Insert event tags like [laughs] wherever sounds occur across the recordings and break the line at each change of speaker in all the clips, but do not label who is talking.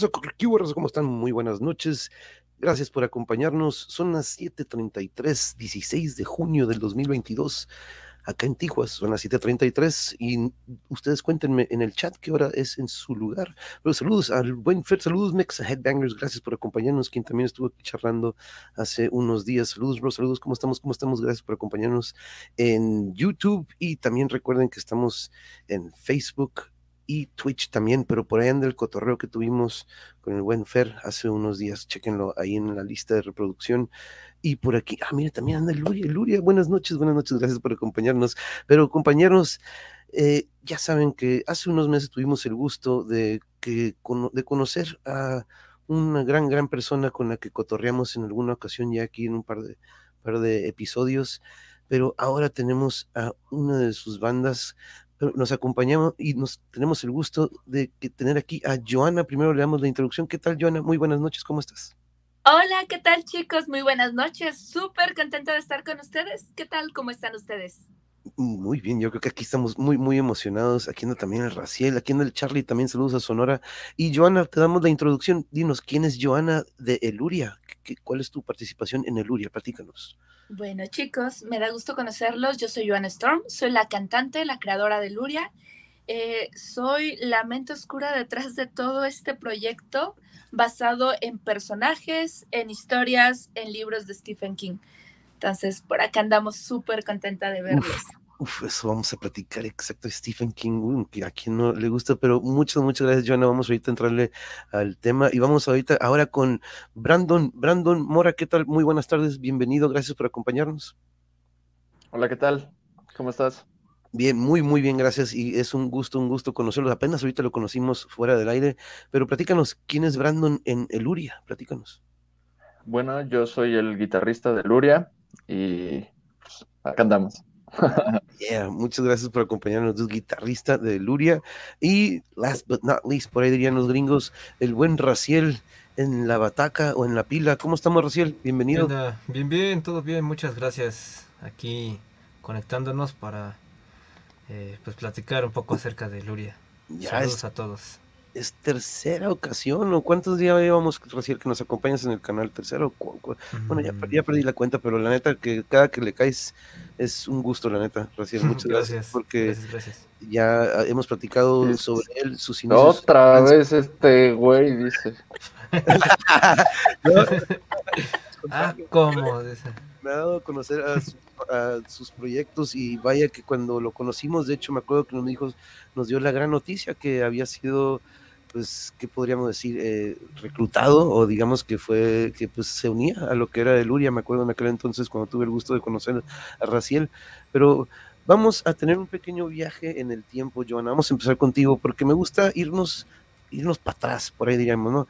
Rosa, Rosa, ¿cómo están? Muy buenas noches. Gracias por acompañarnos. Son las 7:33, 16 de junio del 2022. Acá en Tijuas son las 7:33 y ustedes cuéntenme en el chat qué hora es en su lugar. Pero saludos al buen Fer, saludos Mexa Headbangers, gracias por acompañarnos, quien también estuvo aquí charlando hace unos días. Saludos, bro, saludos, ¿cómo estamos? ¿Cómo estamos? Gracias por acompañarnos en YouTube y también recuerden que estamos en Facebook, y Twitch también, pero por ahí anda el cotorreo que tuvimos con el buen Fer hace unos días. Chequenlo ahí en la lista de reproducción. Y por aquí, ah, mira, también anda Luria. Luria, buenas noches, buenas noches, gracias por acompañarnos. Pero compañeros, eh, ya saben que hace unos meses tuvimos el gusto de, que, de conocer a una gran, gran persona con la que cotorreamos en alguna ocasión ya aquí en un par de, par de episodios. Pero ahora tenemos a una de sus bandas nos acompañamos y nos tenemos el gusto de tener aquí a Joana. Primero le damos la introducción. ¿Qué tal, Joana? Muy buenas noches, ¿cómo estás?
Hola, ¿qué tal, chicos? Muy buenas noches. Súper contenta de estar con ustedes. ¿Qué tal? ¿Cómo están ustedes?
Muy bien, yo creo que aquí estamos muy, muy emocionados. Aquí anda también el Raciel, aquí anda el Charlie, también saludos a Sonora. Y Joana, te damos la introducción. Dinos, ¿quién es Joana de Eluria? ¿Cuál es tu participación en Eluria? Platícanos.
Bueno, chicos, me da gusto conocerlos. Yo soy Joana Storm, soy la cantante, la creadora de Luria. Eh, soy la mente oscura detrás de todo este proyecto basado en personajes, en historias, en libros de Stephen King. Entonces, por acá andamos súper contenta de verlos.
Uf, eso vamos a platicar exacto Stephen King, que a quien no le gusta, pero muchas, muchas gracias, Joana. Vamos ahorita a entrarle al tema y vamos ahorita ahora con Brandon. Brandon Mora, ¿qué tal? Muy buenas tardes, bienvenido, gracias por acompañarnos.
Hola, ¿qué tal? ¿Cómo estás?
Bien, muy, muy bien, gracias. Y es un gusto, un gusto conocerlos. Apenas ahorita lo conocimos fuera del aire, pero platícanos, ¿quién es Brandon en Eluria? Platícanos.
Bueno, yo soy el guitarrista de Eluria y pues, acá andamos.
Yeah, muchas gracias por acompañarnos, es guitarrista de Luria. Y last but not least, por ahí dirían los gringos, el buen Raciel en la bataca o en la pila. ¿Cómo estamos, Raciel? Bienvenido.
Bien, bien, todo bien, muchas gracias. Aquí conectándonos para eh, pues platicar un poco acerca de Luria. Saludos a todos
es tercera ocasión, ¿o cuántos días llevamos, Raciel, que nos acompañas en el canal? ¿Tercero? Bueno, ya, ya, perdí la cuenta, pero la neta que cada que le caes es un gusto, la neta, Raciel. [laughs] Muchas gracias, porque ya hemos platicado sobre él, sus
inicios. Otra vez este güey dice. [laughs]
ah, ¿cómo?
Me ha dado a conocer a a sus proyectos y vaya que cuando lo conocimos, de hecho me acuerdo que nos dijo, nos dio la gran noticia que había sido, pues, ¿qué podríamos decir? Eh, reclutado o digamos que fue, que pues se unía a lo que era el Luria, me acuerdo en aquel entonces cuando tuve el gusto de conocer a Raciel, pero vamos a tener un pequeño viaje en el tiempo, Joana, vamos a empezar contigo porque me gusta irnos irnos para atrás, por ahí diríamos, ¿no?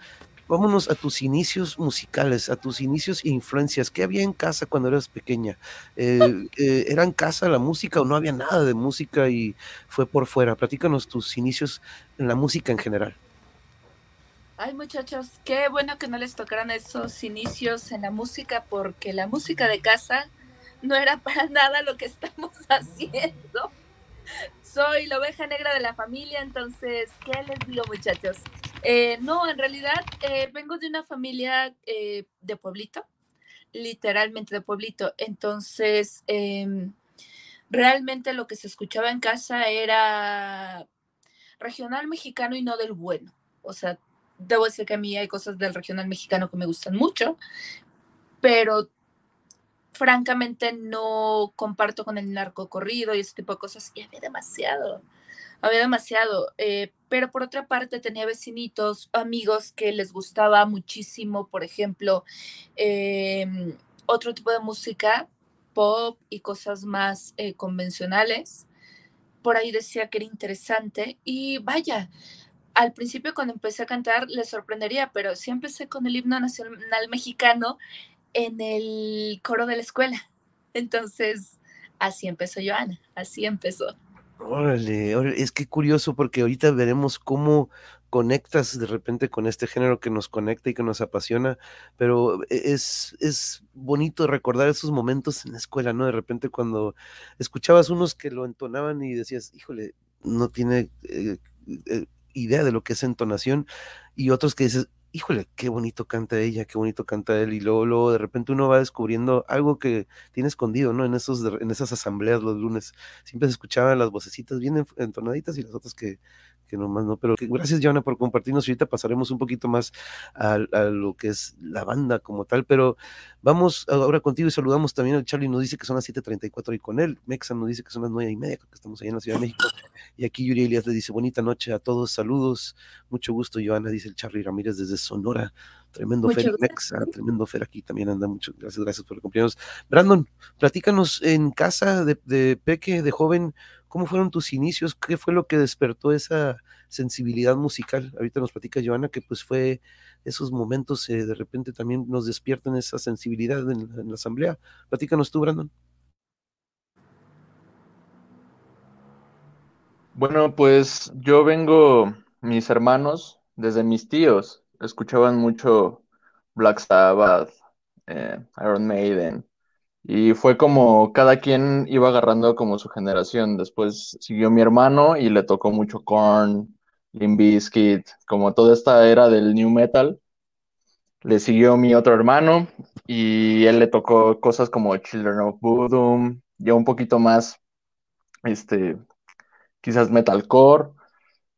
vámonos a tus inicios musicales, a tus inicios e influencias. ¿Qué había en casa cuando eras pequeña? Eh, [laughs] eh, ¿Era en casa la música o no había nada de música y fue por fuera? Platícanos tus inicios en la música en general.
Ay, muchachos, qué bueno que no les tocaran esos inicios en la música, porque la música de casa no era [laughs] para nada lo que estamos [laughs] haciendo. Soy la oveja negra de la familia, entonces, ¿qué les digo, muchachos? Eh, no, en realidad eh, vengo de una familia eh, de pueblito, literalmente de pueblito. Entonces, em, realmente lo que se escuchaba en casa era regional mexicano y no del bueno. O sea, debo decir que a mí hay cosas del regional mexicano que me gustan mucho, pero francamente no comparto con el narco corrido y ese tipo de cosas y había demasiado había demasiado, eh, pero por otra parte tenía vecinitos, amigos que les gustaba muchísimo, por ejemplo, em, otro tipo de música, pop y cosas más eh, convencionales. Por ahí decía que era interesante y vaya, al principio cuando empecé a cantar les sorprendería, pero sí empecé con el himno nacional mexicano en el coro de la escuela. Entonces, así empezó Joana, así empezó.
Órale, es que curioso porque ahorita veremos cómo conectas de repente con este género que nos conecta y que nos apasiona, pero es, es bonito recordar esos momentos en la escuela, ¿no? De repente cuando escuchabas unos que lo entonaban y decías, híjole, no tiene... Eh, eh, idea de lo que es entonación y otros que dices, híjole, qué bonito canta ella, qué bonito canta él, y luego, luego de repente uno va descubriendo algo que tiene escondido, ¿no? En, esos, en esas asambleas los lunes, siempre se escuchaban las vocecitas bien entonaditas y las otras que, que nomás no, pero gracias Joana por compartirnos, ahorita pasaremos un poquito más a, lo que es la banda como tal, pero vamos ahora contigo y saludamos también al Charlie, nos dice que son las 7.34 y con él, Mexa nos dice que son las 9 y media, que estamos allá en la Ciudad de México, y aquí Yuri Elias le dice bonita noche a todos, saludos, mucho gusto Joana, dice el Charlie Ramírez desde Sonora, tremendo Fer Mexa, tremendo Fer aquí también anda, mucho, gracias, gracias por acompañarnos. Brandon, platícanos en casa de, de Peque, de joven, ¿Cómo fueron tus inicios? ¿Qué fue lo que despertó esa sensibilidad musical? Ahorita nos platica Joana que pues fue esos momentos eh, de repente también nos despiertan esa sensibilidad en, la asamblea. Platícanos tú, Brandon.
Bueno, pues yo vengo, mis hermanos, desde mis tíos, escuchaban mucho Black Sabbath, eh, Iron Maiden, y fue como cada quien iba agarrando como su generación. Después siguió mi hermano y le tocó mucho Korn, Limp Bizkit, como toda esta era del new metal. Le siguió mi otro hermano y él le tocó cosas como Children of Bodom, ya un poquito más, este, quizás metalcore.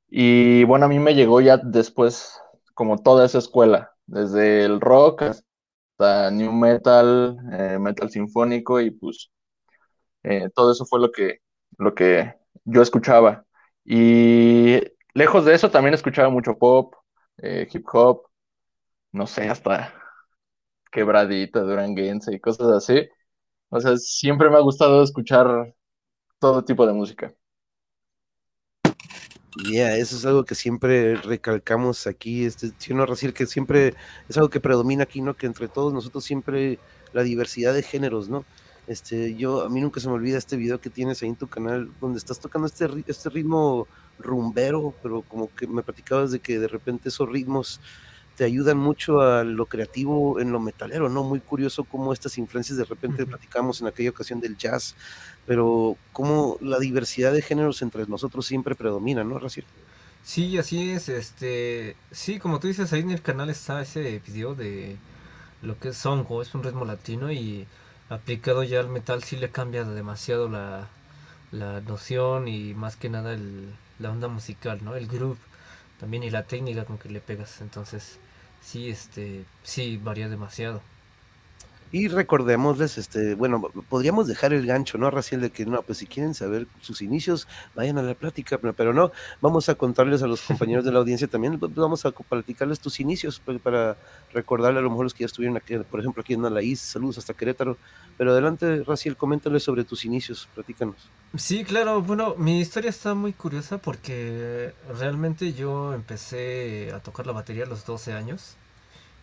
Y bueno, a mí me llegó ya después como toda esa escuela, desde el rock hasta new metal, eh, metal sinfónico y pues eh, todo eso fue lo que, lo que yo escuchaba. Y lejos de eso también escuchaba mucho pop, eh, hip hop, no sé, hasta quebradita, duranguense y cosas así. O sea, siempre me ha gustado escuchar todo tipo de música.
Yeah, eso es algo que siempre recalcamos aquí, este, si no decir que siempre es algo que predomina aquí, ¿no? Que entre todos nosotros siempre la diversidad de géneros, ¿no? Este, yo, a mí nunca se me olvida este video que tienes ahí en tu canal, donde estás tocando este, este ritmo rumbero, pero como que me platicabas de que de repente esos ritmos te ayudan mucho a lo creativo en lo metalero, ¿no? Muy curioso cómo estas influencias de repente platicamos en aquella ocasión del jazz, pero cómo la diversidad de géneros entre nosotros siempre predomina, ¿no, Raciel?
Sí, así es, este, sí, como tú dices, ahí en el canal está ese video de lo que es songo, es un ritmo latino y aplicado ya al metal sí le cambia demasiado la, la noción y más que nada el, la onda musical, ¿no? El groove también y la técnica con que le pegas, entonces sí, este, sí varía demasiado.
Y recordémosles, este, bueno, podríamos dejar el gancho, ¿no, Raciel? De que no, pues si quieren saber sus inicios, vayan a la plática, pero no, vamos a contarles a los compañeros de la audiencia también, pues, vamos a platicarles tus inicios pues, para recordarle a lo mejor los que ya estuvieron aquí, por ejemplo, aquí en Alaís, saludos hasta Querétaro. Pero adelante, Raciel, coméntales sobre tus inicios, platícanos.
Sí, claro, bueno, mi historia está muy curiosa porque realmente yo empecé a tocar la batería a los 12 años.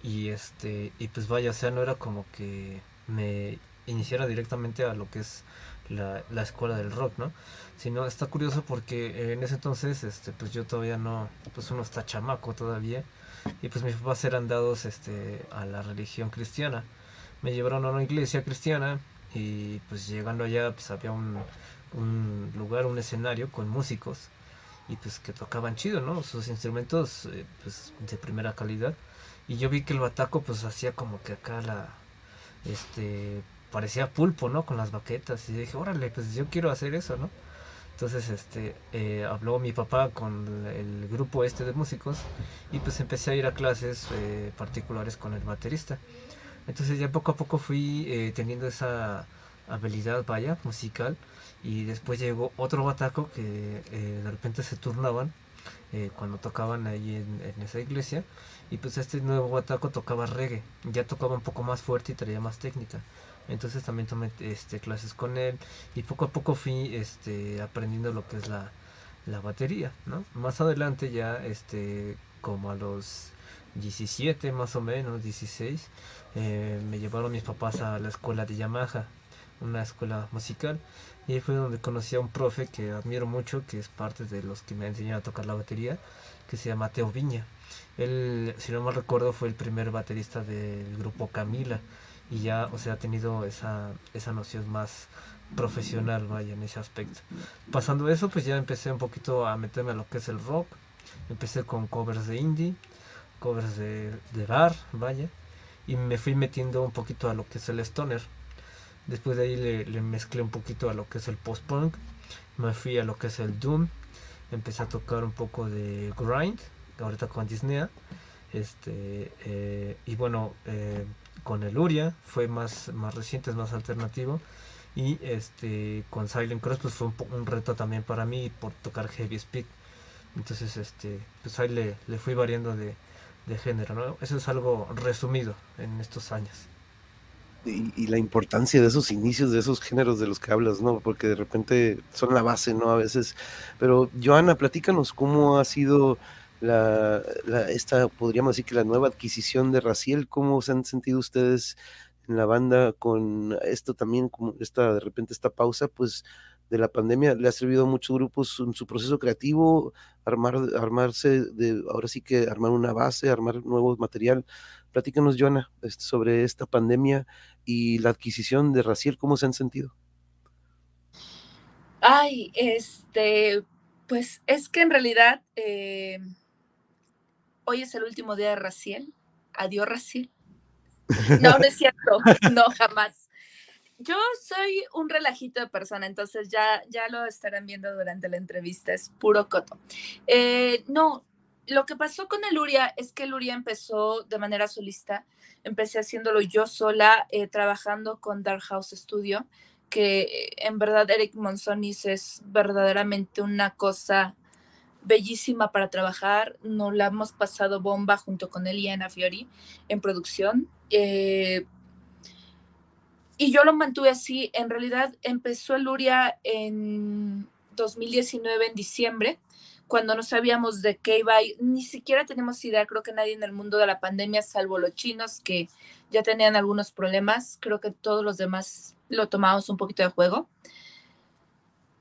Y este, y pues vaya, o sea, no era como que me iniciara directamente a lo que es la, la escuela del rock, ¿no? Sino está curioso porque en ese entonces, este, pues yo todavía no, pues uno está chamaco todavía. Y pues mis papás eran dados este, a la religión cristiana. Me llevaron a una iglesia cristiana y pues llegando allá pues había un, un lugar, un escenario con músicos y pues que tocaban chido, ¿no? Sus instrumentos eh, pues de primera calidad y yo vi que el bataco pues hacía como que acá la, este, parecía pulpo, ¿no? Con las baquetas. Y dije, órale, pues yo quiero hacer eso, ¿no? Entonces, este, eh, habló mi papá con el grupo este de músicos y pues empecé a ir a clases eh, particulares con el baterista. Entonces ya poco a poco fui eh, teniendo esa habilidad, vaya, musical. Y después llegó otro bataco que de repente se turnaban cuando tocaban ahí en esa iglesia y pues este nuevo Wataco tocaba reggae, ya tocaba un poco más fuerte y traía más técnica. Entonces también tomé este, clases con él y poco a poco fui este, aprendiendo lo que es la, la batería, ¿no? Más adelante ya, este, como a los 17 más o menos, 16, eh, me llevaron mis papás a la escuela de Yamaha, una escuela musical, y ahí fue donde conocí a un profe que admiro mucho, que es parte de los que me enseñaron a tocar la batería, que se llama Teo Viña. Él, si no mal recuerdo, fue el primer baterista del grupo Camila. Y ya, o sea, ha tenido esa, esa noción más profesional, vaya, en ese aspecto. Pasando eso, pues ya empecé un poquito a meterme a lo que es el rock. Empecé con covers de indie, covers de, de bar, vaya, y me fui metiendo un poquito a lo que es el stoner. Después de ahí le, le mezclé un poquito a lo que es el post-punk, me fui a lo que es el doom, empecé a tocar un poco de grind, ahorita con Disney, este, eh, y bueno, eh, con el Uria fue más, más reciente, es más alternativo. Y este con Silent Cross pues fue un, reto también para mí por tocar heavy speed. Entonces este pues ahí le, le fui variando de, de, género, ¿no? Eso es algo resumido en estos años.
Y, la importancia de esos inicios, de esos géneros de los que hablas, ¿no? Porque de repente son la base, ¿no? A veces. Pero Joana, platícanos cómo ha sido la, esta, podríamos decir que la nueva adquisición de Raciel, ¿cómo se han sentido ustedes en la banda con esto también, como esta, de repente esta pausa, pues de la pandemia le ha servido a muchos grupos en su proceso creativo, armar, armarse, de, ahora sí que armar una base, armar nuevo material. Platícanos, Joana, este, sobre esta pandemia y la adquisición de Raciel, ¿cómo se han sentido?
Ay, este, pues es que en realidad eh, hoy es el último día de Raciel. Adiós, Raciel. [laughs] No, no es cierto, no, jamás. Yo soy un relajito de persona, entonces ya, ya lo estarán viendo durante la entrevista, es puro coto. Eh, no, lo que pasó con el Uria es que el Uria empezó de manera solista, empecé haciéndolo yo sola, eh, trabajando con Dark House Studio, que en verdad Eric Monsonis es verdaderamente una cosa bellísima para trabajar. Nos la hemos pasado bomba junto con él y Fiori en producción. Eh, y yo lo mantuve así. En realidad empezó el Luria en 2019, en diciembre, cuando no sabíamos de qué iba. Ni siquiera tenemos idea, creo que nadie en el mundo de la pandemia, salvo los chinos que ya tenían algunos problemas. Creo que todos los demás lo tomamos un poquito de juego.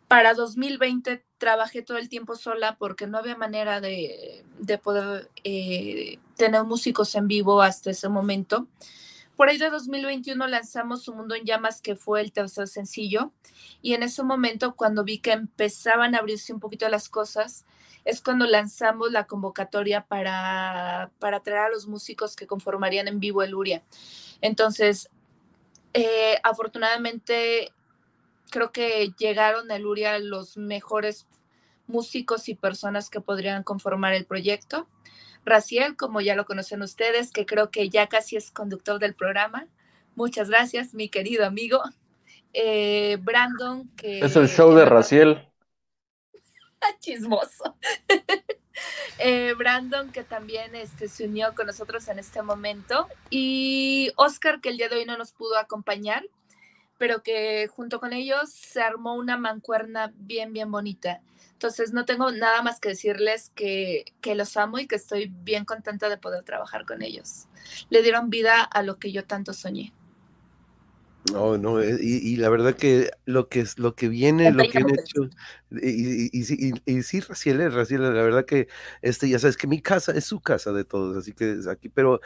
Para 2020 trabajé todo el tiempo sola porque no había manera de, poder eh, tener músicos en vivo hasta ese momento. Por ahí de 2021 lanzamos Un Mundo en Llamas, que fue el tercer sencillo, y en ese momento, cuando vi que empezaban a abrirse un poquito las cosas, es cuando lanzamos la convocatoria para, para traer a los músicos que conformarían en vivo el Uria. Entonces, eh, afortunadamente creo que llegaron a Luria los mejores músicos y personas que podrían conformar el proyecto. Raciel, como ya lo conocen ustedes, que creo que ya casi es conductor del programa. Muchas gracias, mi querido amigo. Eh, Brandon, que...
Es el show de Raciel. [laughs]
Chismoso. [laughs] Eh, Brandon, que también este, se unió con nosotros en este momento. Y Oscar, que el día de hoy no nos pudo acompañar, pero que junto con ellos se armó una mancuerna bien, bien bonita. Entonces, no tengo nada más que decirles que, que, los amo y que estoy bien contenta de poder trabajar con ellos. Le dieron vida a lo que yo tanto soñé.
No, no, eh, y, la verdad que lo que es lo que viene, lo que han hecho, y, y, y, sí, Raciel, Raciel, la verdad que este, ya sabes que mi casa es su casa de todos, así que es aquí, pero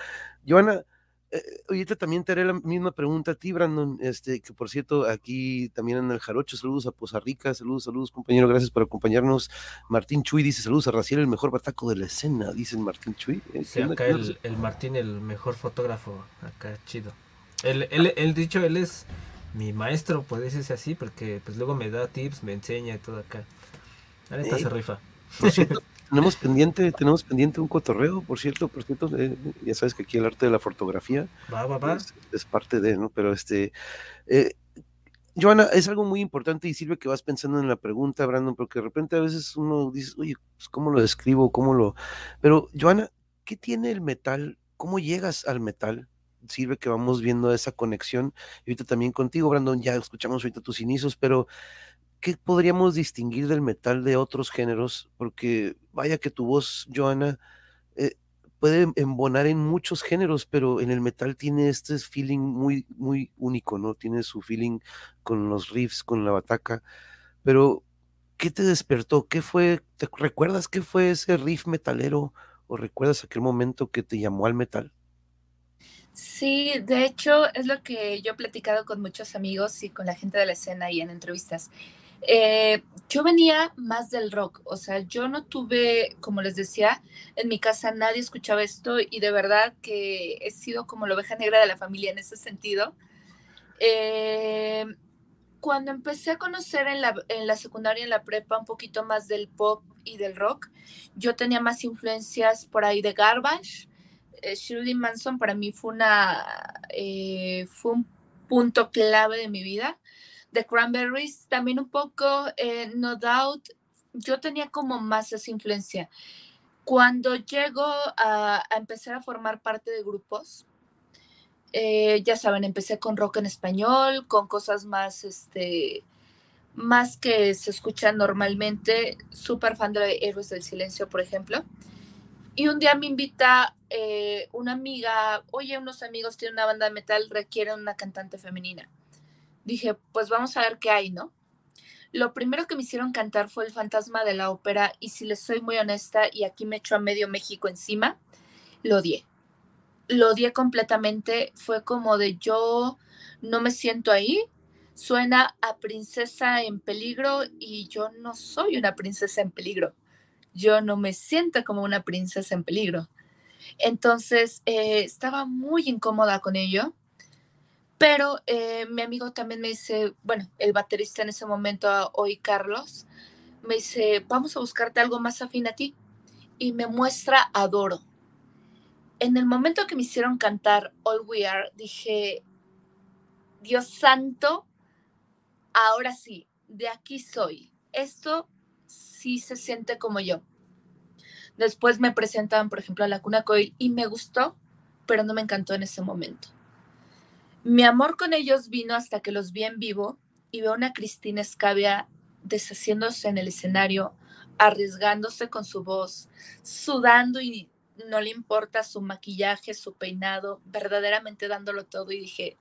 Joana, eh, ahorita también te haré la misma pregunta a ti, Brandon, este, que por cierto, aquí también en el Jarocho, saludos a Poza Rica, saludos, saludos, compañero, gracias por acompañarnos. Martín Chuy dice, saludos a Raciel, el mejor bataco de la escena, dicen Martín Chuy.
Eh, sí, acá el, el, Martín, el mejor fotógrafo, acá chido. Él, él, él, dicho, él es mi maestro, puede decirse así, porque pues luego me da tips, me enseña y todo acá. Ahora está se rifa. [laughs]
tenemos pendiente, tenemos pendiente un cotorreo, por cierto, por cierto, eh, ya sabes que aquí el arte de la fotografía Es, parte de, ¿no? Pero este, eh, Joana, es algo muy importante y sirve que vas pensando en la pregunta, Brandon, porque de repente a veces uno dice, oye, pues, ¿cómo lo describo? ¿Cómo lo...? Pero, Joana, ¿qué tiene el metal? ¿Cómo llegas al metal? Sirve que vamos viendo esa conexión. Y ahorita también contigo, Brandon, ya escuchamos ahorita tus inicios, pero ¿qué podríamos distinguir del metal de otros géneros? Porque vaya que tu voz, Joana, eh, puede embonar en muchos géneros, pero en el metal tiene este feeling muy, muy único, ¿no? Tiene su feeling con los riffs, con la bataca. Pero, ¿qué te despertó? ¿Qué fue? ¿Te recuerdas qué fue ese riff metalero? ¿O recuerdas aquel momento que te llamó al metal?
Sí, de hecho es lo que yo he platicado con muchos amigos y con la gente de la escena y en entrevistas Eh, yo venía más del rock, o sea, yo no tuve, como les decía, en mi casa nadie escuchaba esto y de verdad que he sido como la oveja negra de la familia en ese sentido. Eh, cuando empecé a conocer en la, secundaria, en la prepa, un poquito más del pop y del rock, yo tenía más influencias por ahí de Garbage. Eh, Shirley Manson para mí fue, una, eh, fue un punto clave de mi vida. The Cranberries también un poco, eh, No Doubt, yo tenía como más esa influencia. Cuando llego a, a empezar a formar parte de grupos, eh, ya saben, empecé con rock en español, con cosas más, este, más que se escuchan normalmente. Súper fan de Héroes del Silencio, por ejemplo. Y un día me invita eh, una amiga, oye, unos amigos tienen una banda de metal, requieren una cantante femenina. Dije, pues vamos a ver qué hay, ¿no? Lo primero que me hicieron cantar fue El Fantasma de la Ópera y si les soy muy honesta y aquí me echo a medio México encima, lo odié lo odié completamente. Fue como de yo no me siento ahí. Suena a princesa en peligro y yo no soy una princesa en peligro. Yo no me siento como una princesa en peligro. Entonces eh, estaba muy incómoda con ello. Pero eh, mi amigo también me dice, bueno, el baterista en ese momento, hoy Carlos, me dice, vamos a buscarte algo más afín a ti. Y me muestra Adoro en el momento que me hicieron cantar All We Are, dije, Dios santo, ahora sí, de aquí soy. Esto sí se siente como yo. Después me presentaban, por ejemplo, a la Cuna Coil y me gustó, pero no me encantó en ese momento. Mi amor con ellos vino hasta que los vi en vivo y veo a una Cristina Escavia deshaciéndose en el escenario, arriesgándose con su voz, sudando y no le importa su maquillaje, su peinado, verdaderamente dándolo todo y dije,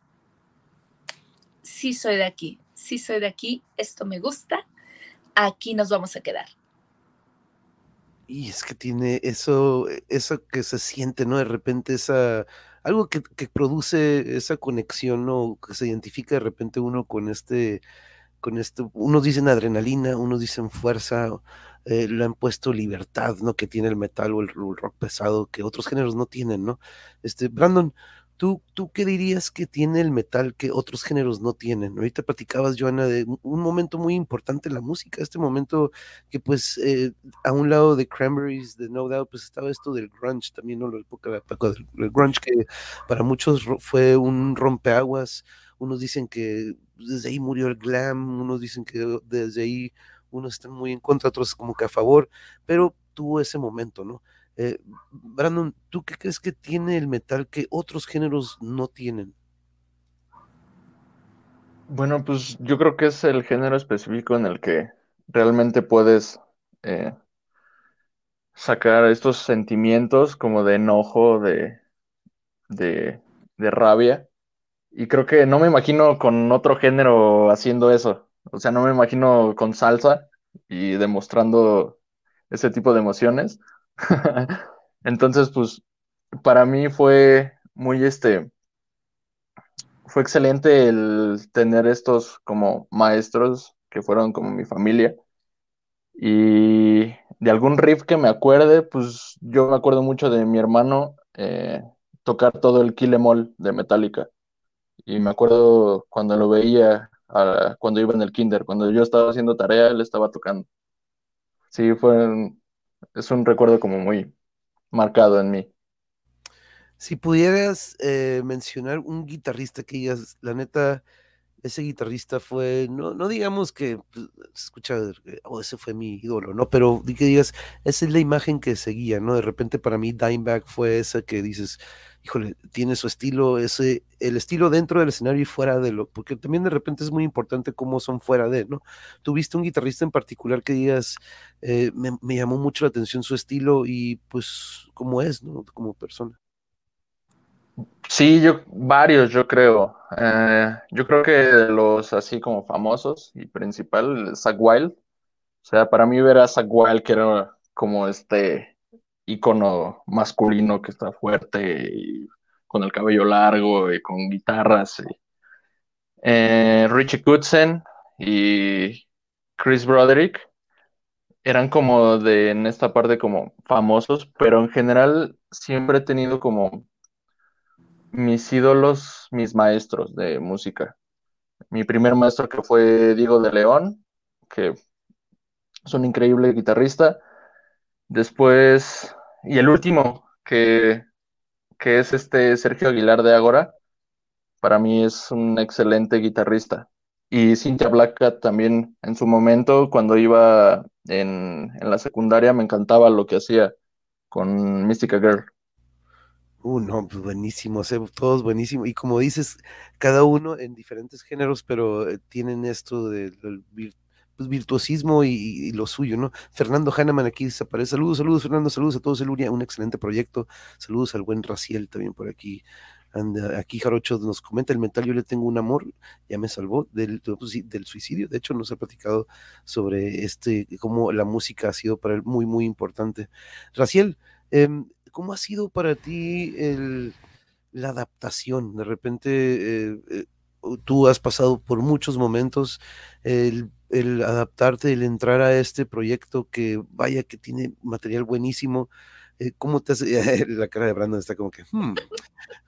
sí soy de aquí, sí soy de aquí, esto me gusta, aquí nos vamos a quedar.
Y es que tiene eso, eso que se siente, ¿no? De repente esa, algo que, que produce esa conexión, ¿no? Que se identifica de repente uno con este, con esto, unos dicen adrenalina, unos dicen fuerza, eh, le han puesto libertad, ¿no? Que tiene el metal o el, rock pesado que otros géneros no tienen, ¿no? Este, Brandon, ¿tú, ¿tú qué dirías que tiene el metal que otros géneros no tienen? Ahorita platicabas, Joana, de un momento muy importante en la música, este momento que pues eh, a un lado de Cranberries, de No Doubt, pues estaba esto del grunge también, ¿no? La época, del grunge que para muchos fue un rompeaguas, unos dicen que desde ahí murió el glam, unos dicen que desde ahí unos están muy en contra, otros como que a favor, pero tuvo ese momento, ¿no? Eh, Brandon, ¿tú qué crees que tiene el metal que otros géneros no tienen?
Bueno, pues yo creo que es el género específico en el que realmente puedes eh, sacar estos sentimientos como de enojo, de, de, de rabia. Y creo que no me imagino con otro género haciendo eso. O sea, no me imagino con salsa y demostrando ese tipo de emociones. [laughs] Entonces, pues, para mí fue muy este, fue excelente el tener estos como maestros que fueron como mi familia. Y de algún riff que me acuerde, pues yo me acuerdo mucho de mi hermano eh, tocar todo el Kill Em de Metallica. Y me acuerdo cuando lo veía cuando iba en el kinder. Cuando yo estaba haciendo tarea, él estaba tocando. Sí, fue es un recuerdo como muy marcado en mí.
Si pudieras eh, mencionar un guitarrista que digas, la neta, ese guitarrista fue, no, no digamos que pues, se escucha, oh, ese fue mi ídolo, ¿no? Pero que digas, esa es la imagen que seguía, ¿no? De repente para mí Dimebag fue esa que dices, híjole, tiene su estilo, ese, el estilo dentro del escenario y fuera de lo, porque también de repente es muy importante cómo son fuera de, ¿no? ¿Tuviste un guitarrista en particular que digas, eh, me, llamó mucho la atención su estilo y pues cómo es, ¿no? Como persona.
Sí, yo, varios, yo creo. Eh, yo creo que los así como famosos y principal, Zach Wild. O sea, para mí ver a Zach Wild, que era como este icono masculino que está fuerte y con el cabello largo y con guitarras. Eh, Richie Kutzen y Chris Broderick eran como de en esta parte como famosos, pero en general siempre he tenido como mis ídolos, mis maestros de música. Mi primer maestro que fue Diego de León, que es un increíble guitarrista. Después, y el último, que, que es este Sergio Aguilar de Ágora, para mí es un excelente guitarrista. Y Cynthia Black también en su momento, cuando iba en, en la secundaria, me encantaba lo que hacía con Mystica Girl.
Uh, no, pues buenísimo, todos buenísimos. Y como dices, cada uno en diferentes géneros, pero eh, tienen esto del pues, virtuosismo y, lo suyo, ¿no? Fernando Hahnemann aquí desaparece. Saludos, saludos, Fernando, saludos a todos, Eluria, un excelente proyecto. Saludos al buen Raciel también por aquí. aquí Jarocho nos comenta el mental, yo le tengo un amor, ya me salvó del, pues del suicidio. De hecho, nos ha platicado sobre este, cómo la música ha sido para él muy, muy importante. Raciel, eh, ¿Cómo ha sido para ti la adaptación? De repente eh, eh, tú has pasado por muchos momentos el, adaptarte, el entrar a este proyecto que vaya que tiene material buenísimo. Eh, ¿Cómo te hace? [laughs] La cara de Brandon está como que, hmm,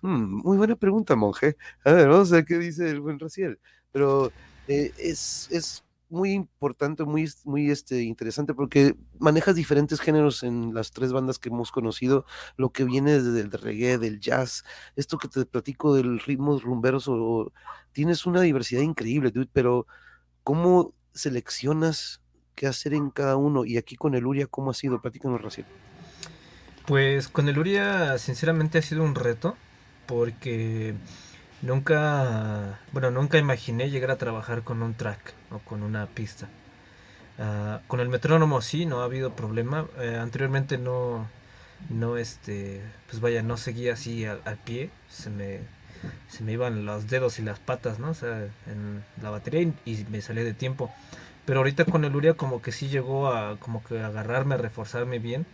hmm, muy buena pregunta, monje. A ver, vamos a ver qué dice el buen Raciel. Pero es, es muy importante, muy, muy este, interesante porque manejas diferentes géneros en las tres bandas que hemos conocido, lo que viene desde el reggae, del jazz, esto que te platico del ritmo rumberos, o, tienes una diversidad increíble, dude, pero ¿cómo seleccionas qué hacer en cada uno? Y aquí con el Uria, ¿cómo ha sido? Platícanos, recién.
Pues con el Uria, sinceramente, ha sido un reto porque Nunca, bueno, nunca imaginé llegar a trabajar con un track o con una pista. Ah, con el metrónomo sí, no ha habido problema. Eh, anteriormente no, no, este, pues vaya, no seguía así al, pie. Se me, se me iban los dedos y las patas, ¿no? O sea, en la batería y, me salía de tiempo. Pero ahorita con el Uria como que sí llegó a como que agarrarme, a reforzarme bien.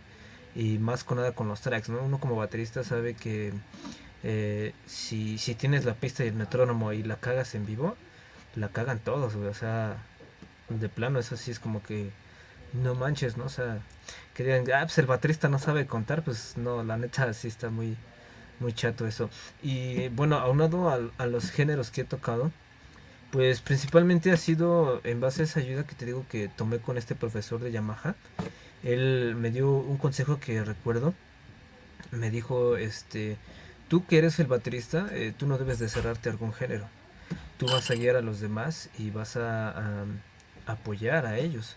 Y más con nada con los tracks, ¿no? Uno como baterista sabe que eh, si, si tienes la pista y el metrónomo y la cagas en vivo, la cagan todos, O sea, de plano, eso sí es como que no manches, ¿no? O sea, que digan, ah, pues el baterista no sabe contar, pues no, la neta sí está muy, muy chato eso. Y bueno, aunado a, a los géneros que he tocado, pues principalmente ha sido en base a esa ayuda que te digo que tomé con este profesor de Yamaha. Él me dio un consejo que recuerdo. Me dijo, este, tú que eres el baterista, eh, tú no debes de cerrarte a algún género. Tú vas a guiar a los demás y vas a, apoyar a ellos,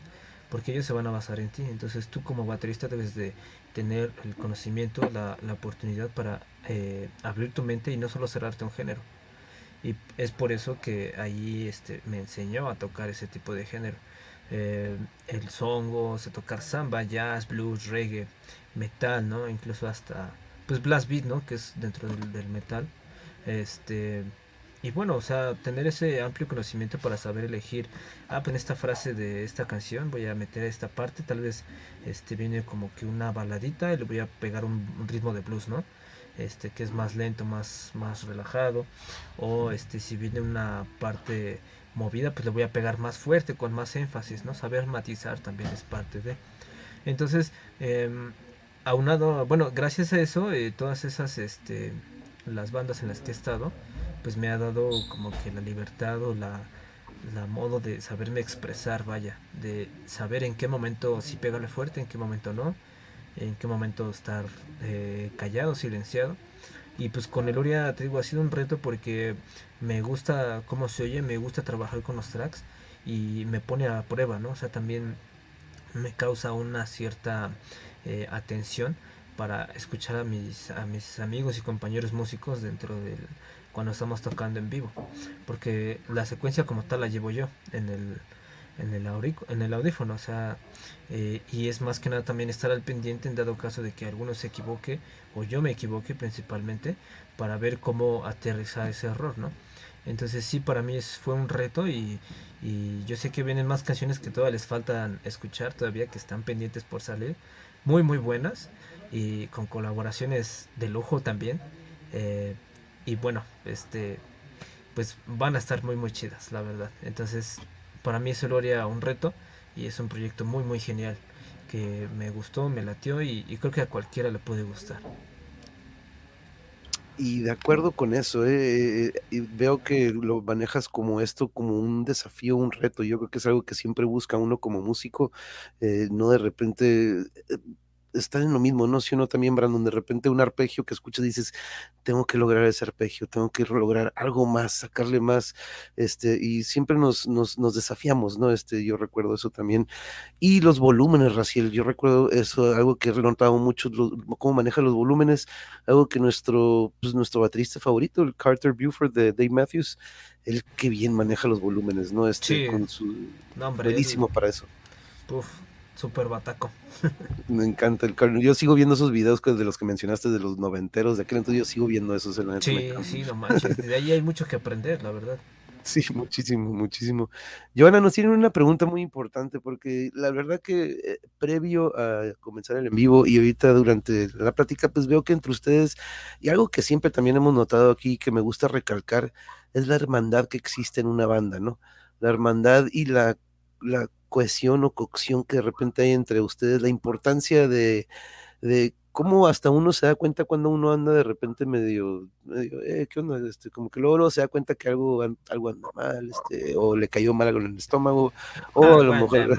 porque ellos se van a basar en ti. Entonces tú como baterista debes de tener el conocimiento, la, oportunidad para eh, abrir tu mente y no solo cerrarte un género. Y es por eso que ahí este, me enseñó a tocar ese tipo de género. Eh, el songo, se tocar samba, jazz, blues, reggae, metal, ¿no? Incluso hasta pues blast beat, ¿no? Que es dentro del, metal. Este y bueno, o sea, tener ese amplio conocimiento para saber elegir, ah, pues en esta frase de esta canción voy a meter esta parte, tal vez este viene como que una baladita y le voy a pegar un, ritmo de blues, ¿no? Este que es más lento, más más relajado o este si viene una parte movida, pues le voy a pegar más fuerte con más énfasis, ¿no? Saber matizar también es parte de. Entonces, eh, aunado, bueno, gracias a eso, eh, todas esas, este, las bandas en las que he estado, pues me ha dado como que la libertad o la, la modo de saberme expresar, vaya, de saber en qué momento sí pegarle fuerte, en qué momento no, en qué momento estar eh, callado, silenciado. Y pues con el Uria, te digo, ha sido un reto porque me gusta cómo se oye, me gusta trabajar con los tracks y me pone a prueba, ¿no? O sea, también me causa una cierta eh, atención para escuchar a mis, a mis amigos y compañeros músicos dentro del cuando estamos tocando en vivo porque la secuencia como tal la llevo yo en el en el, en el audífono o sea eh, y es más que nada también estar al pendiente en dado caso de que alguno se equivoque o yo me equivoque principalmente para ver cómo aterrizar ese error no entonces sí para mí es, fue un reto y, y yo sé que vienen más canciones que todavía les faltan escuchar todavía que están pendientes por salir muy muy buenas y con colaboraciones de lujo también. Eh, y bueno, este pues van a estar muy muy chidas, la verdad. Entonces, para mí eso lo haría un reto y es un proyecto muy muy genial que me gustó, me latió y, creo que a cualquiera le puede gustar.
Y de acuerdo con eso, eh, eh, veo que lo manejas como esto, como un desafío, un reto. Yo creo que es algo que siempre busca uno como músico, eh, no de repente están en lo mismo, ¿no? Si uno también, Brandon, de repente un arpegio que escuchas dices, tengo que lograr ese arpegio, tengo que lograr algo más, sacarle más, este, y siempre nos, nos, nos desafiamos, ¿no? Este, yo recuerdo eso también. Y los volúmenes, Raciel, yo recuerdo eso, algo que he notado mucho, cómo maneja los volúmenes, algo que nuestro, pues, nuestro baterista favorito, el Carter Buford de Dave Matthews, él que bien maneja los volúmenes, ¿no? Este, con su... No, buenísimo para eso.
Uf, Super bataco.
Me encanta el Yo sigo viendo esos videos de los que mencionaste de los noventeros de aquel entonces. Yo sigo viendo esos en la
Sí, sí, no manches. De ahí hay mucho que aprender, la verdad.
Sí, muchísimo, muchísimo. Joana, nos tienen una pregunta muy importante porque la verdad que eh, previo a comenzar el en vivo y ahorita durante la plática, pues veo que entre ustedes, y algo que siempre también hemos notado aquí que me gusta recalcar, es la hermandad que existe en una banda, ¿no? La hermandad y la, la cohesión o cocción que de repente hay entre ustedes, la importancia de, de cómo hasta uno se da cuenta cuando uno anda de repente medio, medio eh, ¿qué onda? Este, como que luego, se da cuenta que algo, algo anda mal, este, o le cayó mal algo en el estómago, o a lo mejor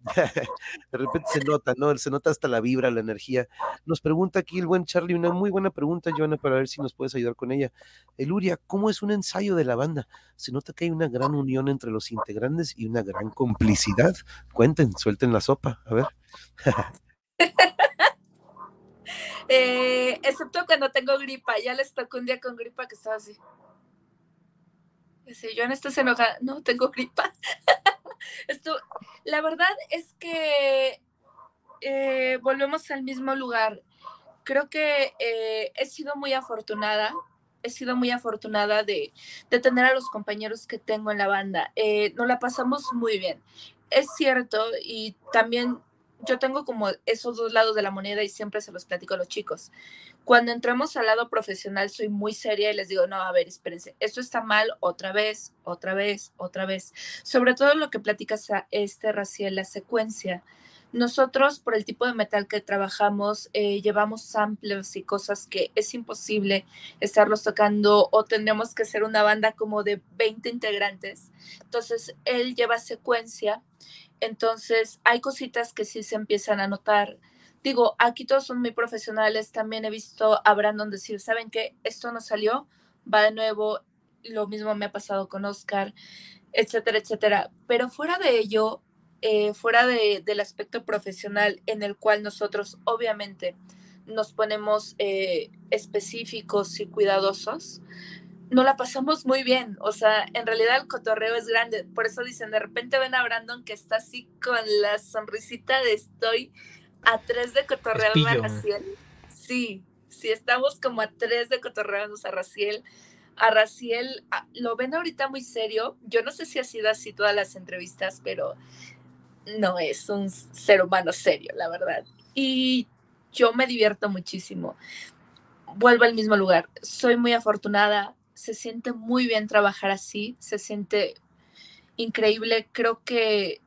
[laughs] de repente se nota, ¿no? Se nota hasta la vibra, la energía. Nos pregunta aquí el buen Charlie, una muy buena pregunta, Joana, para ver si nos puedes ayudar con ella. Eluria, ¿cómo es un ensayo de la banda? Se nota que hay una gran unión entre los integrantes y una gran complicidad. Cuenten, suelten la sopa, a ver. [laughs]
Eh, excepto cuando tengo gripa, ya les tocó un día con gripa que estaba así. Yo en esto se enoja, no tengo gripa. [laughs] La verdad es que eh, volvemos al mismo lugar. Creo que eh, he sido muy afortunada, he sido muy afortunada de, tener a los compañeros que tengo en la banda. Eh, nos la pasamos muy bien. Es cierto, y también yo tengo como esos dos lados de la moneda y siempre se los platico a los chicos. Cuando entramos al lado profesional soy muy seria y les digo, no, a ver, espérense, esto está mal otra vez, otra vez, otra vez. Sobre todo lo que platicas a este Raciel, la secuencia. Nosotros, por el tipo de metal que trabajamos, eh, llevamos samples y cosas que es imposible estarlos tocando o tendríamos que ser una banda como de 20 integrantes. Entonces, él lleva secuencia entonces, hay cositas que sí se empiezan a notar. Digo, aquí todos son muy profesionales. También he visto a Brandon decir, ¿saben qué? Esto no salió, va de nuevo. Lo mismo me ha pasado con Oscar, etcétera, etcétera. Pero fuera de ello, eh, fuera del aspecto profesional en el cual nosotros obviamente nos ponemos eh, específicos y cuidadosos, no la pasamos muy bien. O sea, en realidad el cotorreo es grande. Por eso dicen, de repente ven a Brandon que está así con la sonrisita de estoy a tres de cotorreo a Raciel. Sí, sí, estamos como a tres de cotorreo a Raciel. A Raciel lo ven ahorita muy serio. Yo no sé si ha sido así todas las entrevistas, pero no es un ser humano serio, la verdad. Y yo me divierto muchísimo. Vuelvo al mismo lugar. Soy muy afortunada se siente muy bien trabajar así, se siente increíble, creo que,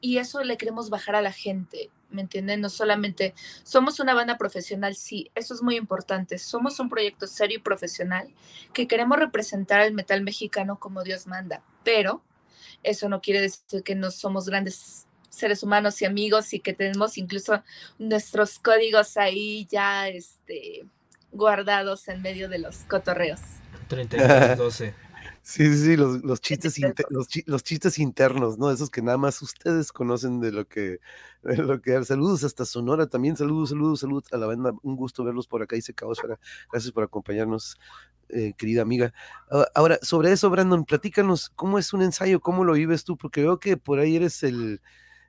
y eso le queremos bajar a la gente, ¿me entienden? No solamente somos una banda profesional, sí, eso es muy importante, somos un proyecto serio y profesional que queremos representar al metal mexicano como Dios manda, pero eso no quiere decir que no somos grandes seres humanos y amigos y que tenemos incluso nuestros códigos ahí ya este, guardados en medio de los cotorreos.
32-12. [laughs]
Sí, sí, sí, los, chistes los, chistes internos, ¿no? Esos que nada más ustedes conocen de lo que, de lo que Saludos hasta Sonora también, saludos, saludos, saludos a la banda. Un gusto verlos por acá, dice Caosfera. Gracias por acompañarnos, eh, querida amiga. Ah, ahora, sobre eso, Brandon, platícanos, ¿cómo es un ensayo? ¿Cómo lo vives tú? Porque veo que por ahí eres el,